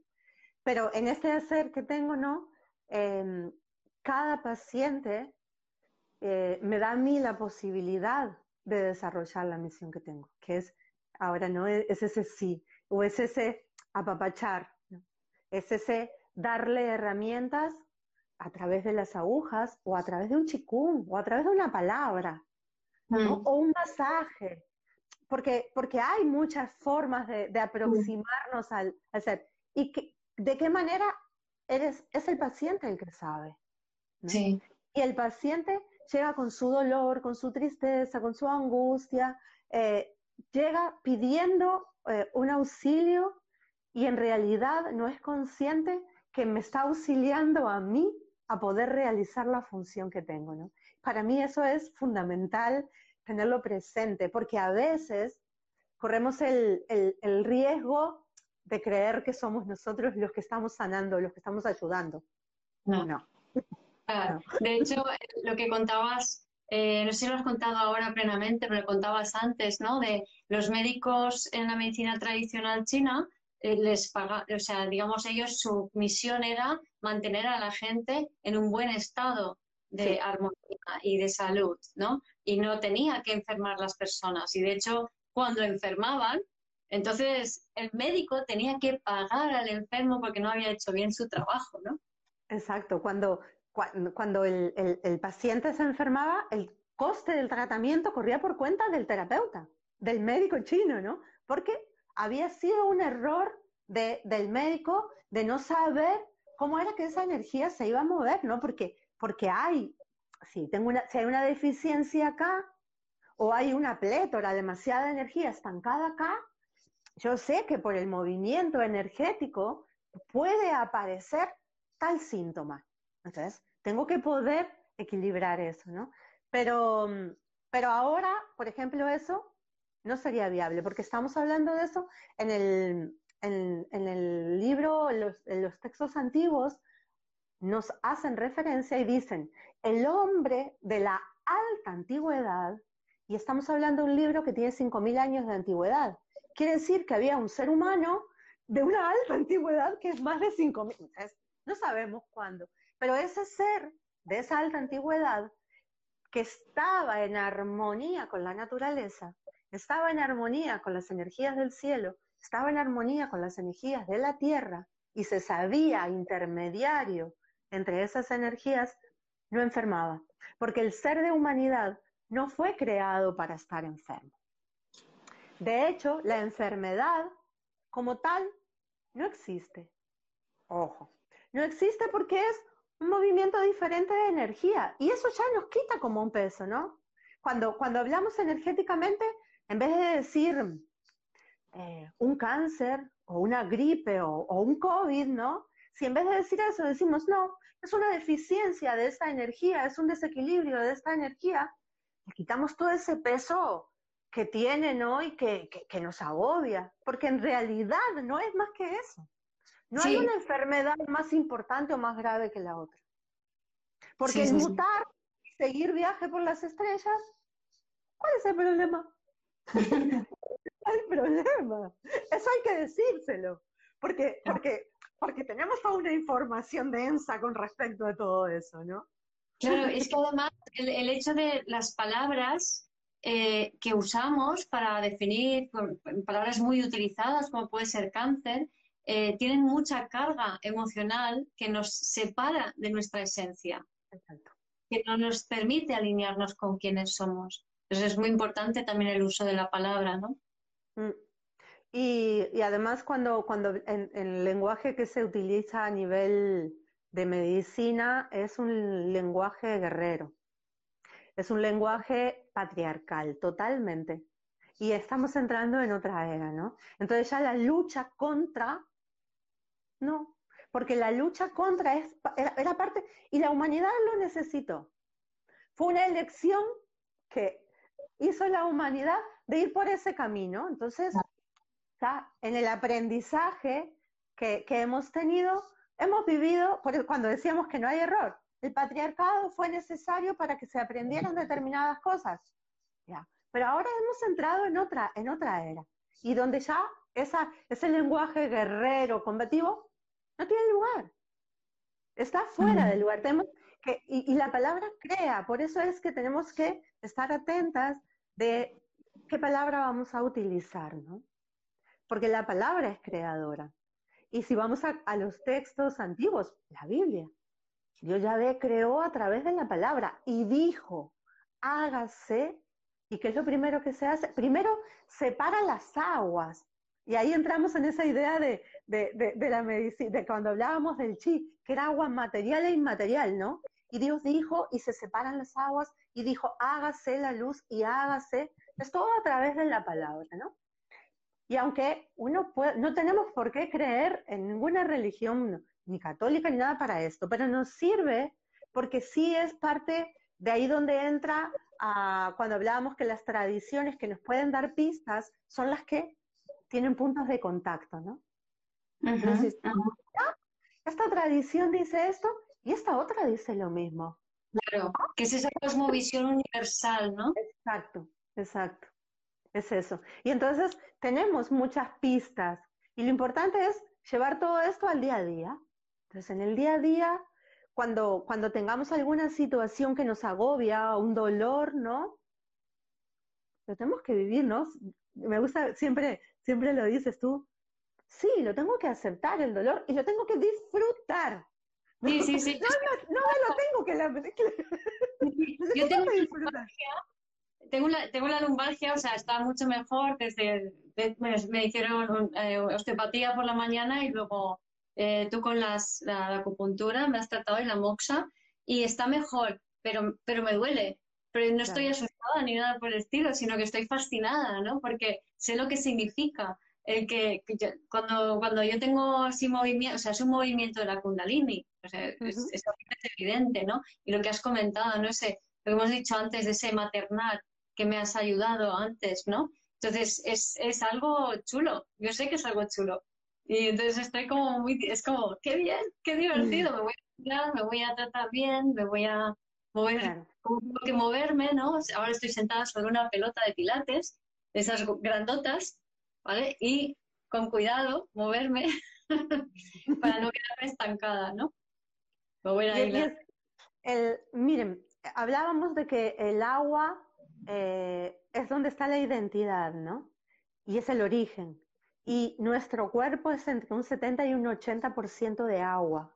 pero en este hacer que tengo, ¿no? Em, cada paciente eh, me da a mí la posibilidad de desarrollar la misión que tengo, que es, ahora no es ese sí, o es ese apapachar, es ese darle herramientas a través de las agujas o a través de un chikung o a través de una palabra mm. o un masaje, porque, porque hay muchas formas de, de aproximarnos al, al, ser. Y que, ¿de qué manera eres, es el paciente el que sabe? Sí. Y el paciente llega con su dolor, con su tristeza, con su angustia, eh, llega pidiendo eh, un auxilio y en realidad no es consciente que me está auxiliando a mí a poder realizar la función que tengo. ¿no? Para mí eso es fundamental tenerlo presente, porque a veces corremos el, el, el riesgo de creer que somos nosotros los que estamos sanando, los que estamos ayudando. No. no. De hecho, lo que contabas eh, no sé si lo has contado ahora plenamente, pero lo contabas antes, ¿no? De los médicos en la medicina tradicional china, eh, les paga, o sea, digamos, ellos su misión era mantener a la gente en un buen estado de armonía y de salud, ¿no? Y no tenía que enfermar las personas. Y de hecho, cuando enfermaban, entonces el médico tenía que pagar al enfermo porque no había hecho bien su trabajo, ¿no? Exacto, cuando, cuando el, el, paciente se enfermaba, el coste del tratamiento corría por cuenta del terapeuta, del médico chino, ¿no? Porque había sido un error de, del médico de no saber cómo era que esa energía se iba a mover, ¿no? Porque, porque hay, si, tengo una, si hay una deficiencia acá, o hay una plétora, demasiada energía estancada acá, yo sé que por el movimiento energético puede aparecer tal síntoma. Entonces, tengo que poder equilibrar eso, ¿no? Pero, pero ahora, por ejemplo, eso no sería viable, porque estamos hablando de eso en el, en, el libro, en los, en los textos antiguos, nos hacen referencia y dicen, el hombre de la alta antigüedad, y estamos hablando de un libro que tiene 5.000 años de antigüedad, quiere decir que había un ser humano de una alta antigüedad que es más de 5.000, no sabemos cuándo, pero ese ser de esa alta antigüedad que estaba en armonía con la naturaleza, estaba en armonía con las energías del cielo, estaba en armonía con las energías de la tierra y se sabía intermediario entre esas energías, no enfermaba, porque el ser de humanidad no fue creado para estar enfermo. De hecho, la enfermedad como tal no existe. Ojo, no existe porque es un movimiento diferente de energía y eso ya nos quita como un peso, ¿no? Cuando, cuando hablamos energéticamente, en vez de decir eh, un cáncer o una gripe o, o un COVID, ¿no? Si en vez de decir eso decimos, no, es una deficiencia de esta energía, es un desequilibrio de esta energía, le quitamos todo ese peso que tiene, ¿no? Y que, que, nos agobia, porque en realidad no es más que eso. No hay una enfermedad más importante o más grave que la otra. Porque el mutar, seguir viaje por las estrellas, ¿cuál es el problema? hay problema. Eso hay que decírselo. Porque, porque, porque tenemos toda una información densa con respecto a todo eso, ¿no? Claro, es que además el, hecho de las palabras eh, que usamos para definir, palabras muy utilizadas como puede ser cáncer, eh, tienen mucha carga emocional que nos separa de nuestra esencia, que no nos permite alinearnos con quienes somos. Entonces es muy importante también el uso de la palabra, ¿no? Mm. Y, además cuando, cuando el lenguaje que se utiliza a nivel de medicina es un lenguaje guerrero, es un lenguaje patriarcal, totalmente. Y estamos entrando en otra era, ¿no? Entonces ya la lucha contra, no, porque la lucha contra es, era parte, y la humanidad lo necesitó. Fue una elección que hizo la humanidad de ir por ese camino. Entonces, en el aprendizaje que, hemos tenido, hemos vivido, cuando decíamos que no hay error, el patriarcado fue necesario para que se aprendieran determinadas cosas. ¿ya? Pero ahora hemos entrado en otra, en otra era, y donde ya esa, ese lenguaje guerrero, combativo, no tiene lugar. Está fuera del lugar. Tenemos que, y, y la palabra crea, por eso es que tenemos que estar atentas de qué palabra vamos a utilizar, ¿no? Porque la palabra es creadora. Y si vamos a, los textos antiguos, la Biblia, Dios ve creó a través de la palabra y dijo, hágase. ¿Y qué es lo primero que se hace? Primero separa las aguas. Y ahí entramos en esa idea de, de, de la medicina, de cuando hablábamos del chi, que era agua material e inmaterial, ¿no? Y Dios dijo, y se separan las aguas, y dijo, hágase la luz y hágase. Es todo a través de la palabra, ¿no? Y aunque uno puede, no tenemos por qué creer en ninguna religión, ni católica ni nada para esto, pero nos sirve porque sí es parte de ahí donde entra a, cuando hablábamos que las tradiciones que nos pueden dar pistas son las que tienen puntos de contacto, ¿no? Entonces, esta tradición dice esto y esta otra dice lo mismo. Claro, que es esa cosmovisión universal, ¿no? Exacto, exacto. Es eso. Y entonces tenemos muchas pistas y lo importante es llevar todo esto al día a día. Entonces, en el día a día, cuando, cuando tengamos alguna situación que nos agobia, un dolor, ¿no? Lo tenemos que vivir, ¿no? Me gusta, siempre, siempre lo dices tú, sí, lo tengo que aceptar el dolor y lo tengo que disfrutar. Sí, sí, sí. No, no, no lo tengo que... La, Yo tengo, tengo, la, tengo la lumbalgia, o sea, está mucho mejor desde... me, hicieron eh, osteopatía por la mañana y luego eh, tú con las, la, acupuntura me has tratado y la moxa y está mejor, pero, pero me duele. Pero no estoy asustada ni nada por el estilo, sino que estoy fascinada, ¿no? Porque sé lo que significa el que, cuando, cuando yo tengo así movimiento, o sea, es un movimiento de la kundalini, o sea, es, evidente, ¿no? Y lo que has comentado, ¿no? Ese, lo que hemos dicho antes de ese maternal que me has ayudado antes, ¿no? Entonces, es, es algo chulo, yo sé que es algo chulo. Y entonces estoy como muy, es como, qué bien, qué divertido, me voy a me voy a tratar bien, me voy a mover, como que moverme, ¿no? Ahora estoy sentada sobre una pelota de pilates, de esas grandotas, ¿vale? Y con cuidado, moverme para no quedarme estancada, ¿no? el, miren, hablábamos de que el agua eh, es donde está la identidad, ¿no? Y es el origen. Y nuestro cuerpo es entre un 70 y un 80% de agua.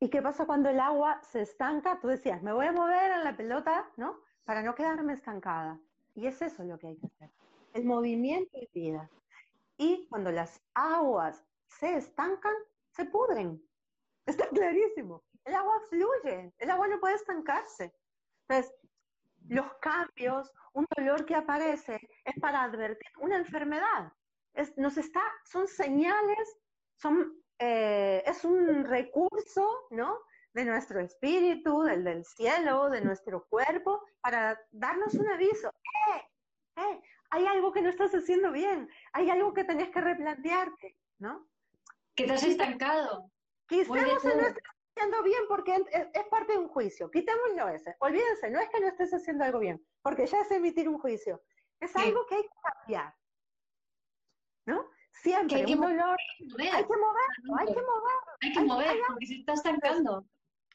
¿Y qué pasa cuando el agua se estanca? Tú decías, me voy a mover en la pelota, ¿no? Para no quedarme estancada. Y es eso lo que hay que hacer. El movimiento es vida. Y cuando las aguas se estancan, se pudren. Está clarísimo. El agua fluye, el agua no puede estancarse. Entonces, los cambios, un dolor que aparece, es para advertir una enfermedad. Es, nos está, son señales, son, eh, es un recurso, ¿no? De nuestro espíritu, del, del cielo, de nuestro cuerpo, para darnos un aviso. ¡Eh! ¡Eh! hay algo que no estás haciendo bien, hay algo que tenés que replantearte, ¿no? Que te has estancado. Quizás no estés haciendo bien porque es, parte de un juicio. Quitémoslo ese. Olvídense, no es que no estés haciendo algo bien, porque ya es emitir un juicio. Es algo que hay que cambiar. ¿No? Siempre, hay que un dolor. Hay que moverlo, hay que moverlo. Hay que moverlo, porque se está estancando.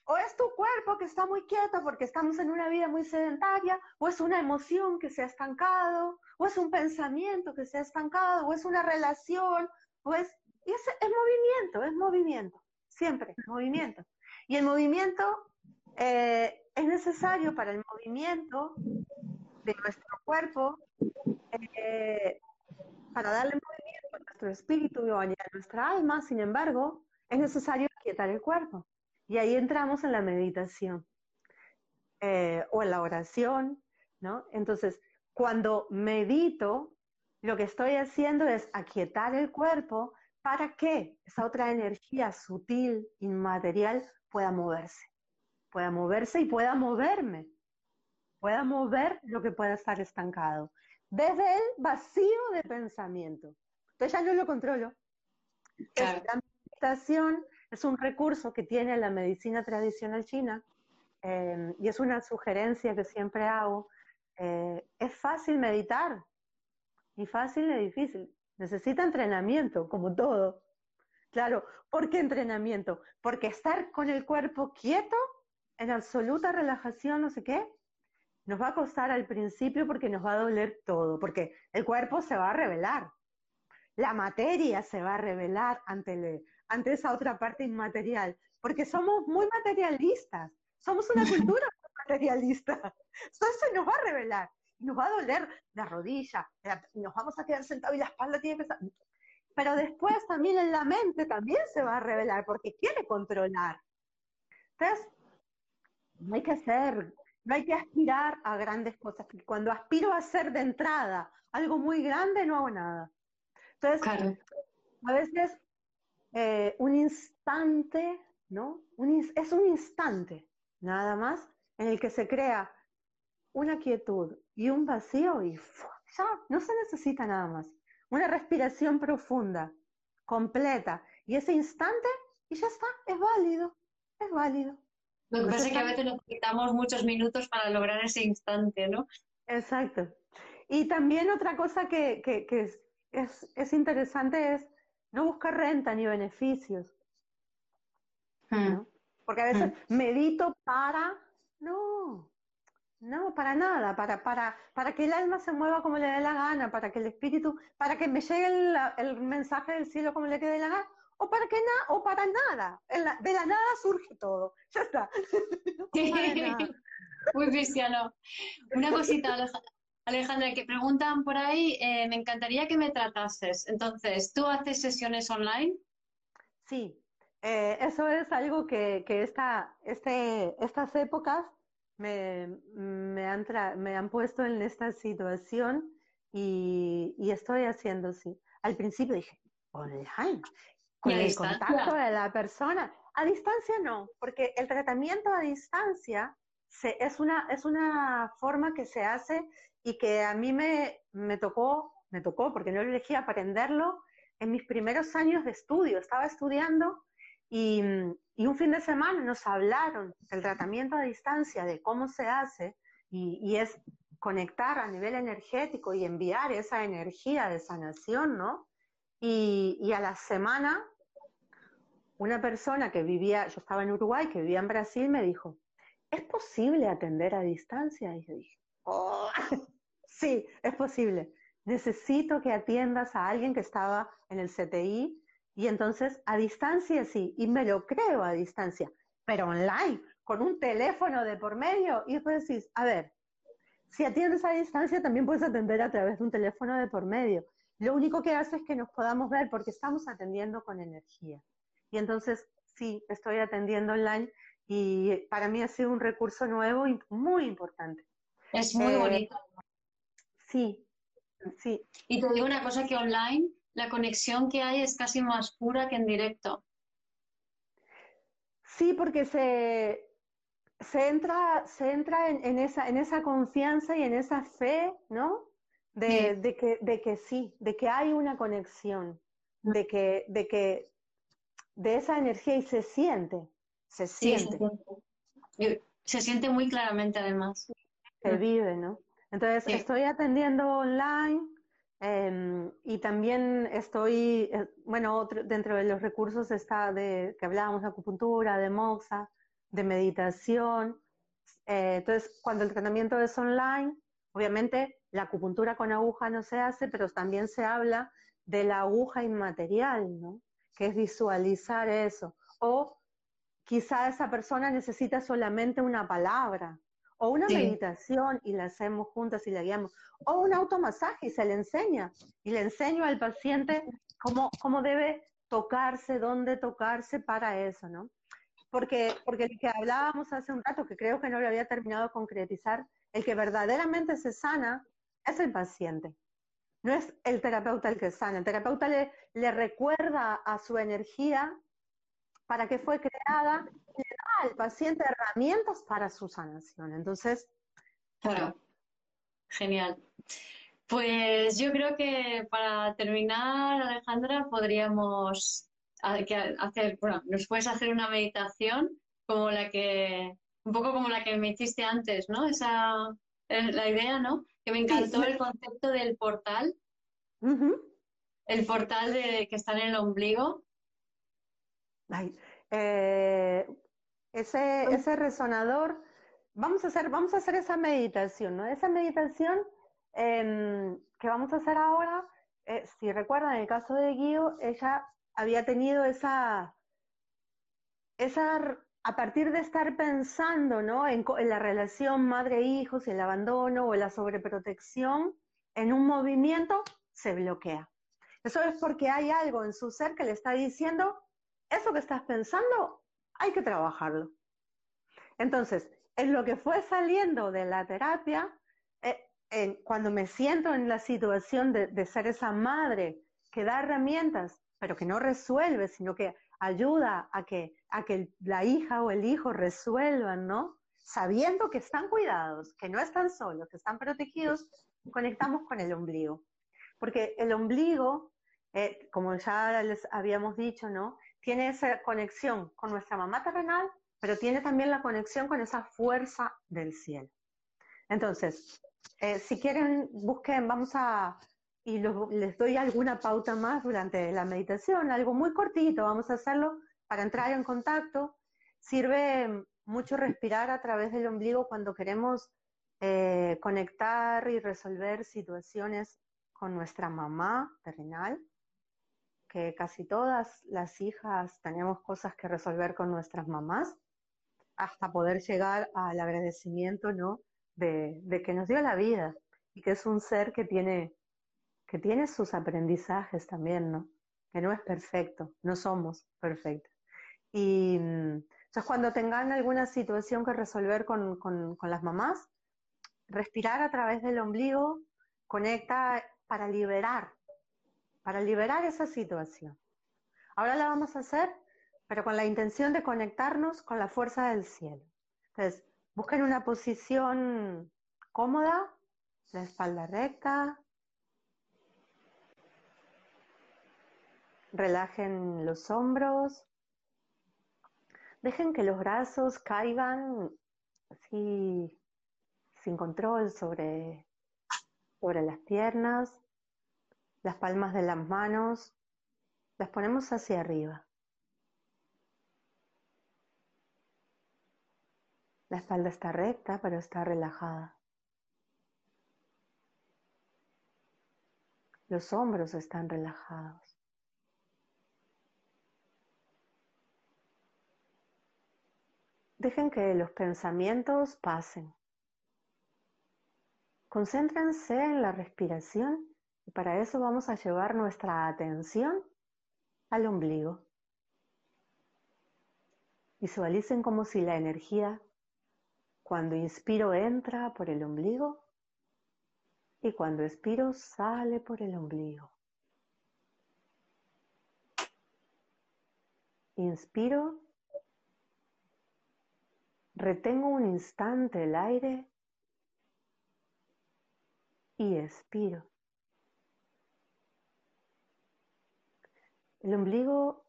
O es tu cuerpo que está muy quieto porque estamos en una vida muy sedentaria, o es una emoción que se ha estancado, o es un pensamiento que se ha estancado, o es una relación, o es... Y es, es movimiento, es movimiento, siempre movimiento. Y el movimiento eh, es necesario para el movimiento de nuestro cuerpo, eh, para darle movimiento a nuestro espíritu y a nuestra alma, sin embargo, es necesario quietar el cuerpo. Y ahí entramos en la meditación eh, o en la oración, ¿no? Entonces, cuando medito, lo que estoy haciendo es aquietar el cuerpo para que esa otra energía sutil, inmaterial, pueda moverse. Pueda moverse y pueda moverme. Pueda mover lo que pueda estar estancado. Desde el vacío de pensamiento. Entonces ya no lo controlo. La meditación es un recurso que tiene la medicina tradicional china eh, y es una sugerencia que siempre hago. Eh, es fácil meditar, y fácil y difícil. Necesita entrenamiento, como todo. Claro, ¿por qué entrenamiento? Porque estar con el cuerpo quieto, en absoluta relajación, no sé qué, nos va a costar al principio porque nos va a doler todo, porque el cuerpo se va a revelar, la materia se va a revelar ante el, ante esa otra parte inmaterial, porque somos muy materialistas, somos una cultura materialista. Entonces se nos va a revelar, nos va a doler la rodilla, nos vamos a quedar sentados y la espalda tiene que estar... Pero después también en la mente también se va a revelar, porque quiere controlar. Entonces, no hay que hacer, no hay que aspirar a grandes cosas. Cuando aspiro a hacer de entrada algo muy grande, no hago nada. Entonces, a veces eh, un instante, ¿no? es un instante, nada más, en el que se crea una quietud y un vacío y ya no se necesita nada más. Una respiración profunda, completa, y ese instante, y ya está, es válido, es válido. Lo que pasa es que a veces necesitamos muchos minutos para lograr ese instante, ¿no? Exacto. Y también otra cosa que, que, que es, es, interesante es no buscar renta ni beneficios. Hmm. Porque a veces hmm. medito para, no, no, para nada, para, para, para que el alma se mueva como le dé la gana, para que el espíritu, para que me llegue el, el mensaje del cielo como le quede la gana, o para que nada, o para nada. de la nada surge todo. Ya está. Muy cristiano. Una cosita, Alejandra, que preguntan por ahí, eh, me encantaría que me tratases. Entonces, ¿tú haces sesiones online? Sí, eh, eso es algo que, que esta, este, estas épocas me, me, han me han puesto en esta situación y, y estoy haciendo, sí. Al principio dije, online, con el contacto de la persona. A distancia no, porque el tratamiento a distancia se, es, una, es una forma que se hace y que a mí me, me tocó, me tocó, porque no lo elegí aprenderlo en mis primeros años de estudio. Estaba estudiando y, y, un fin de semana nos hablaron del tratamiento a distancia, de cómo se hace, y, y, es conectar a nivel energético y enviar esa energía de sanación, ¿no? Y, y a la semana una persona que vivía, yo estaba en Uruguay, que vivía en Brasil, me dijo, ¿es posible atender a distancia? Y yo dije, oh, sí, es posible. Necesito que atiendas a alguien que estaba en el CTI y entonces a distancia sí, y me lo creo a distancia, pero online, con un teléfono de por medio, y después decís, a ver, si atiendes a distancia también puedes atender a través de un teléfono de por medio. Lo único que hace es que nos podamos ver porque estamos atendiendo con energía. Y entonces, sí, estoy atendiendo online y para mí ha sido un recurso nuevo y muy importante. Es muy eh, bonito. Sí, sí. Y te digo una cosa que online la conexión que hay es casi más pura que en directo. Sí, porque se, se entra, se entra en, esa, en esa confianza y en esa fe, ¿no? De, de, que, de que sí, de que hay una conexión, de que, de que de esa energía y se siente, se siente. se, siente. muy claramente además. Se vive, ¿no? Entonces, estoy atendiendo online em, y también estoy, eh, bueno, dentro de los recursos está de que hablábamos de acupuntura, de moxa, de meditación. Eh, entonces, cuando el tratamiento es online, obviamente la acupuntura con aguja no se hace, pero también se habla de la aguja inmaterial, ¿no? que es visualizar eso. O quizá esa persona necesita solamente una palabra, o una meditación y la hacemos juntas y la guiamos, o un automasaje y se le enseña, y le enseño al paciente cómo, cómo debe tocarse, dónde tocarse para eso, ¿no? Porque, porque el que hablábamos hace un rato, que creo que no lo había terminado de concretizar, el que verdaderamente se sana es el paciente. No es el terapeuta el que sana, el terapeuta le, le recuerda a su energía para qué fue creada le al paciente herramientas para su sanación. Entonces, claro, genial. Pues yo creo que para terminar, Alejandra, podríamos hacer, bueno, nos puedes hacer una meditación como la que, un poco como la que me hiciste antes, ¿no? Esa es la idea, ¿no? que me encantó el concepto del portal. El portal de, que está en el ombligo. Eh, ese, ese resonador, vamos a hacer, vamos a hacer esa meditación, ¿no? Esa meditación em, que vamos a hacer ahora, eh, si recuerdan, en el caso de Guío, ella había tenido esa, esa a partir de estar pensando ¿no? en, la relación madre-hijos, el abandono o la sobreprotección, en un movimiento se bloquea. Eso es porque hay algo en su ser que le está diciendo, eso que estás pensando, hay que trabajarlo. Entonces, en lo que fue saliendo de la terapia, eh, cuando me siento en la situación de, ser esa madre que da herramientas, pero que no resuelve, sino que ayuda a que, a que la hija o el hijo resuelvan, ¿no? Sabiendo que están cuidados, que no están solos, que están protegidos, conectamos con el ombligo. Porque el ombligo, eh, como ya les habíamos dicho, ¿no? Tiene esa conexión con nuestra mamá terrenal, pero tiene también la conexión con esa fuerza del cielo. Entonces, eh, si quieren, busquen, vamos a, y les doy alguna pauta más durante la meditación, algo muy cortito, vamos a hacerlo para entrar en contacto. Sirve mucho respirar a través del ombligo cuando queremos eh, conectar y resolver situaciones con nuestra mamá terrenal, que casi todas las hijas tenemos cosas que resolver con nuestras mamás, hasta poder llegar al agradecimiento, ¿no? De, de que nos dio la vida y que es un ser que tiene, que tiene sus aprendizajes también, ¿no? Que no es perfecto, no somos perfectos. Y entonces cuando tengan alguna situación que resolver con, con, con las mamás, respirar a través del ombligo conecta para liberar, para liberar esa situación. Ahora la vamos a hacer, pero con la intención de conectarnos con la fuerza del cielo. Entonces, busquen una posición cómoda, la espalda recta, relajen los hombros, Dejen que los brazos caigan así sin control sobre, sobre las piernas, las palmas de las manos, las ponemos hacia arriba. La espalda está recta, pero está relajada. Los hombros están relajados. Dejen que los pensamientos pasen. Concéntrense en la respiración y para eso vamos a llevar nuestra atención al ombligo. Visualicen como si la energía cuando inspiro entra por el ombligo y cuando expiro sale por el ombligo. Inspiro Retengo un instante el aire y expiro. El ombligo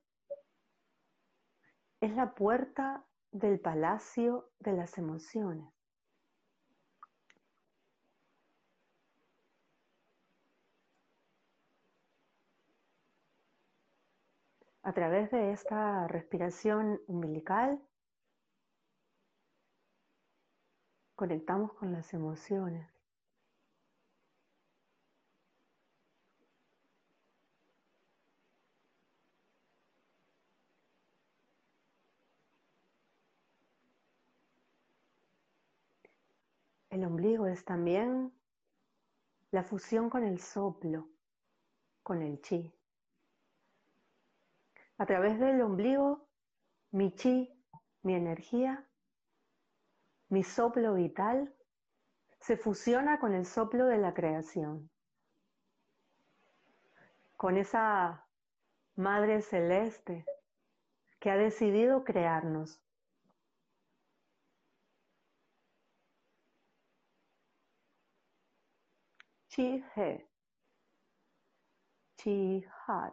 es la puerta del palacio de las emociones. A través de esta respiración umbilical conectamos con las emociones. El ombligo es también la fusión con el soplo, con el chi. A través del ombligo, mi chi, mi energía, mi soplo vital se fusiona con el soplo de la creación, con esa Madre Celeste que ha decidido crearnos. Chi He, Chi Hai.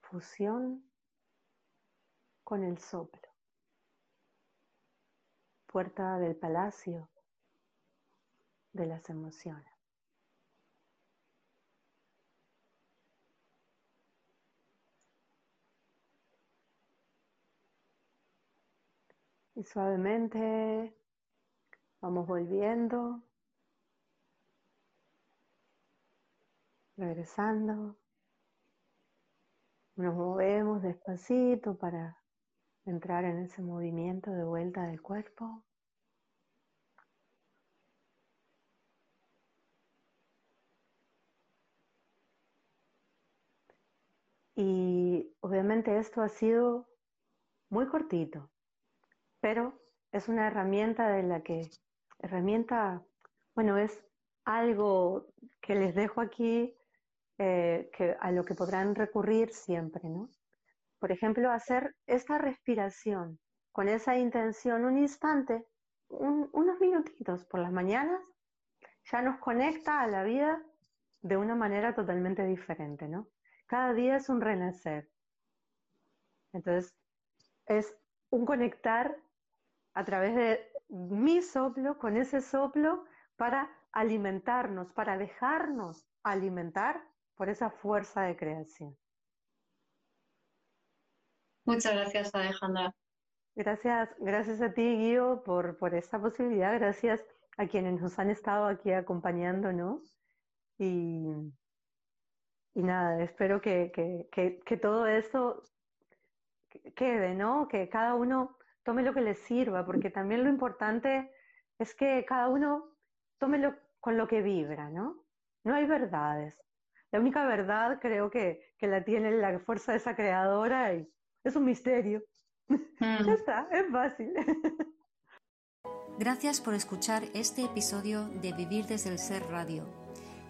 fusión con el soplo. Puerta del palacio de las emociones. Y suavemente vamos volviendo, regresando. Nos movemos despacito para entrar en ese movimiento de vuelta del cuerpo. Y obviamente esto ha sido muy cortito, pero es una herramienta de la que, herramienta, bueno, es algo que les dejo aquí eh, a lo que podrán recurrir siempre, ¿no? por ejemplo, hacer esta respiración con esa intención un instante, unos minutitos por las mañanas, ya nos conecta a la vida de una manera totalmente diferente, ¿no? Cada día es un renacer. Entonces, es un conectar a través de mi soplo, con ese soplo, para alimentarnos, para dejarnos alimentar por esa fuerza de creación. Muchas gracias, Alejandra. Gracias, gracias a ti, Guido, por, por esta posibilidad. Gracias a quienes nos han estado aquí acompañándonos. Y, y nada, espero que, que, todo esto quede, ¿no? Que cada uno tome lo que le sirva, porque también lo importante es que cada uno tome lo, con lo que vibra, ¿no? No hay verdades. La única verdad creo que, que la tiene la fuerza de esa creadora y es un misterio. ya mm. está, es fácil. Gracias por escuchar este episodio de Vivir desde el Ser Radio.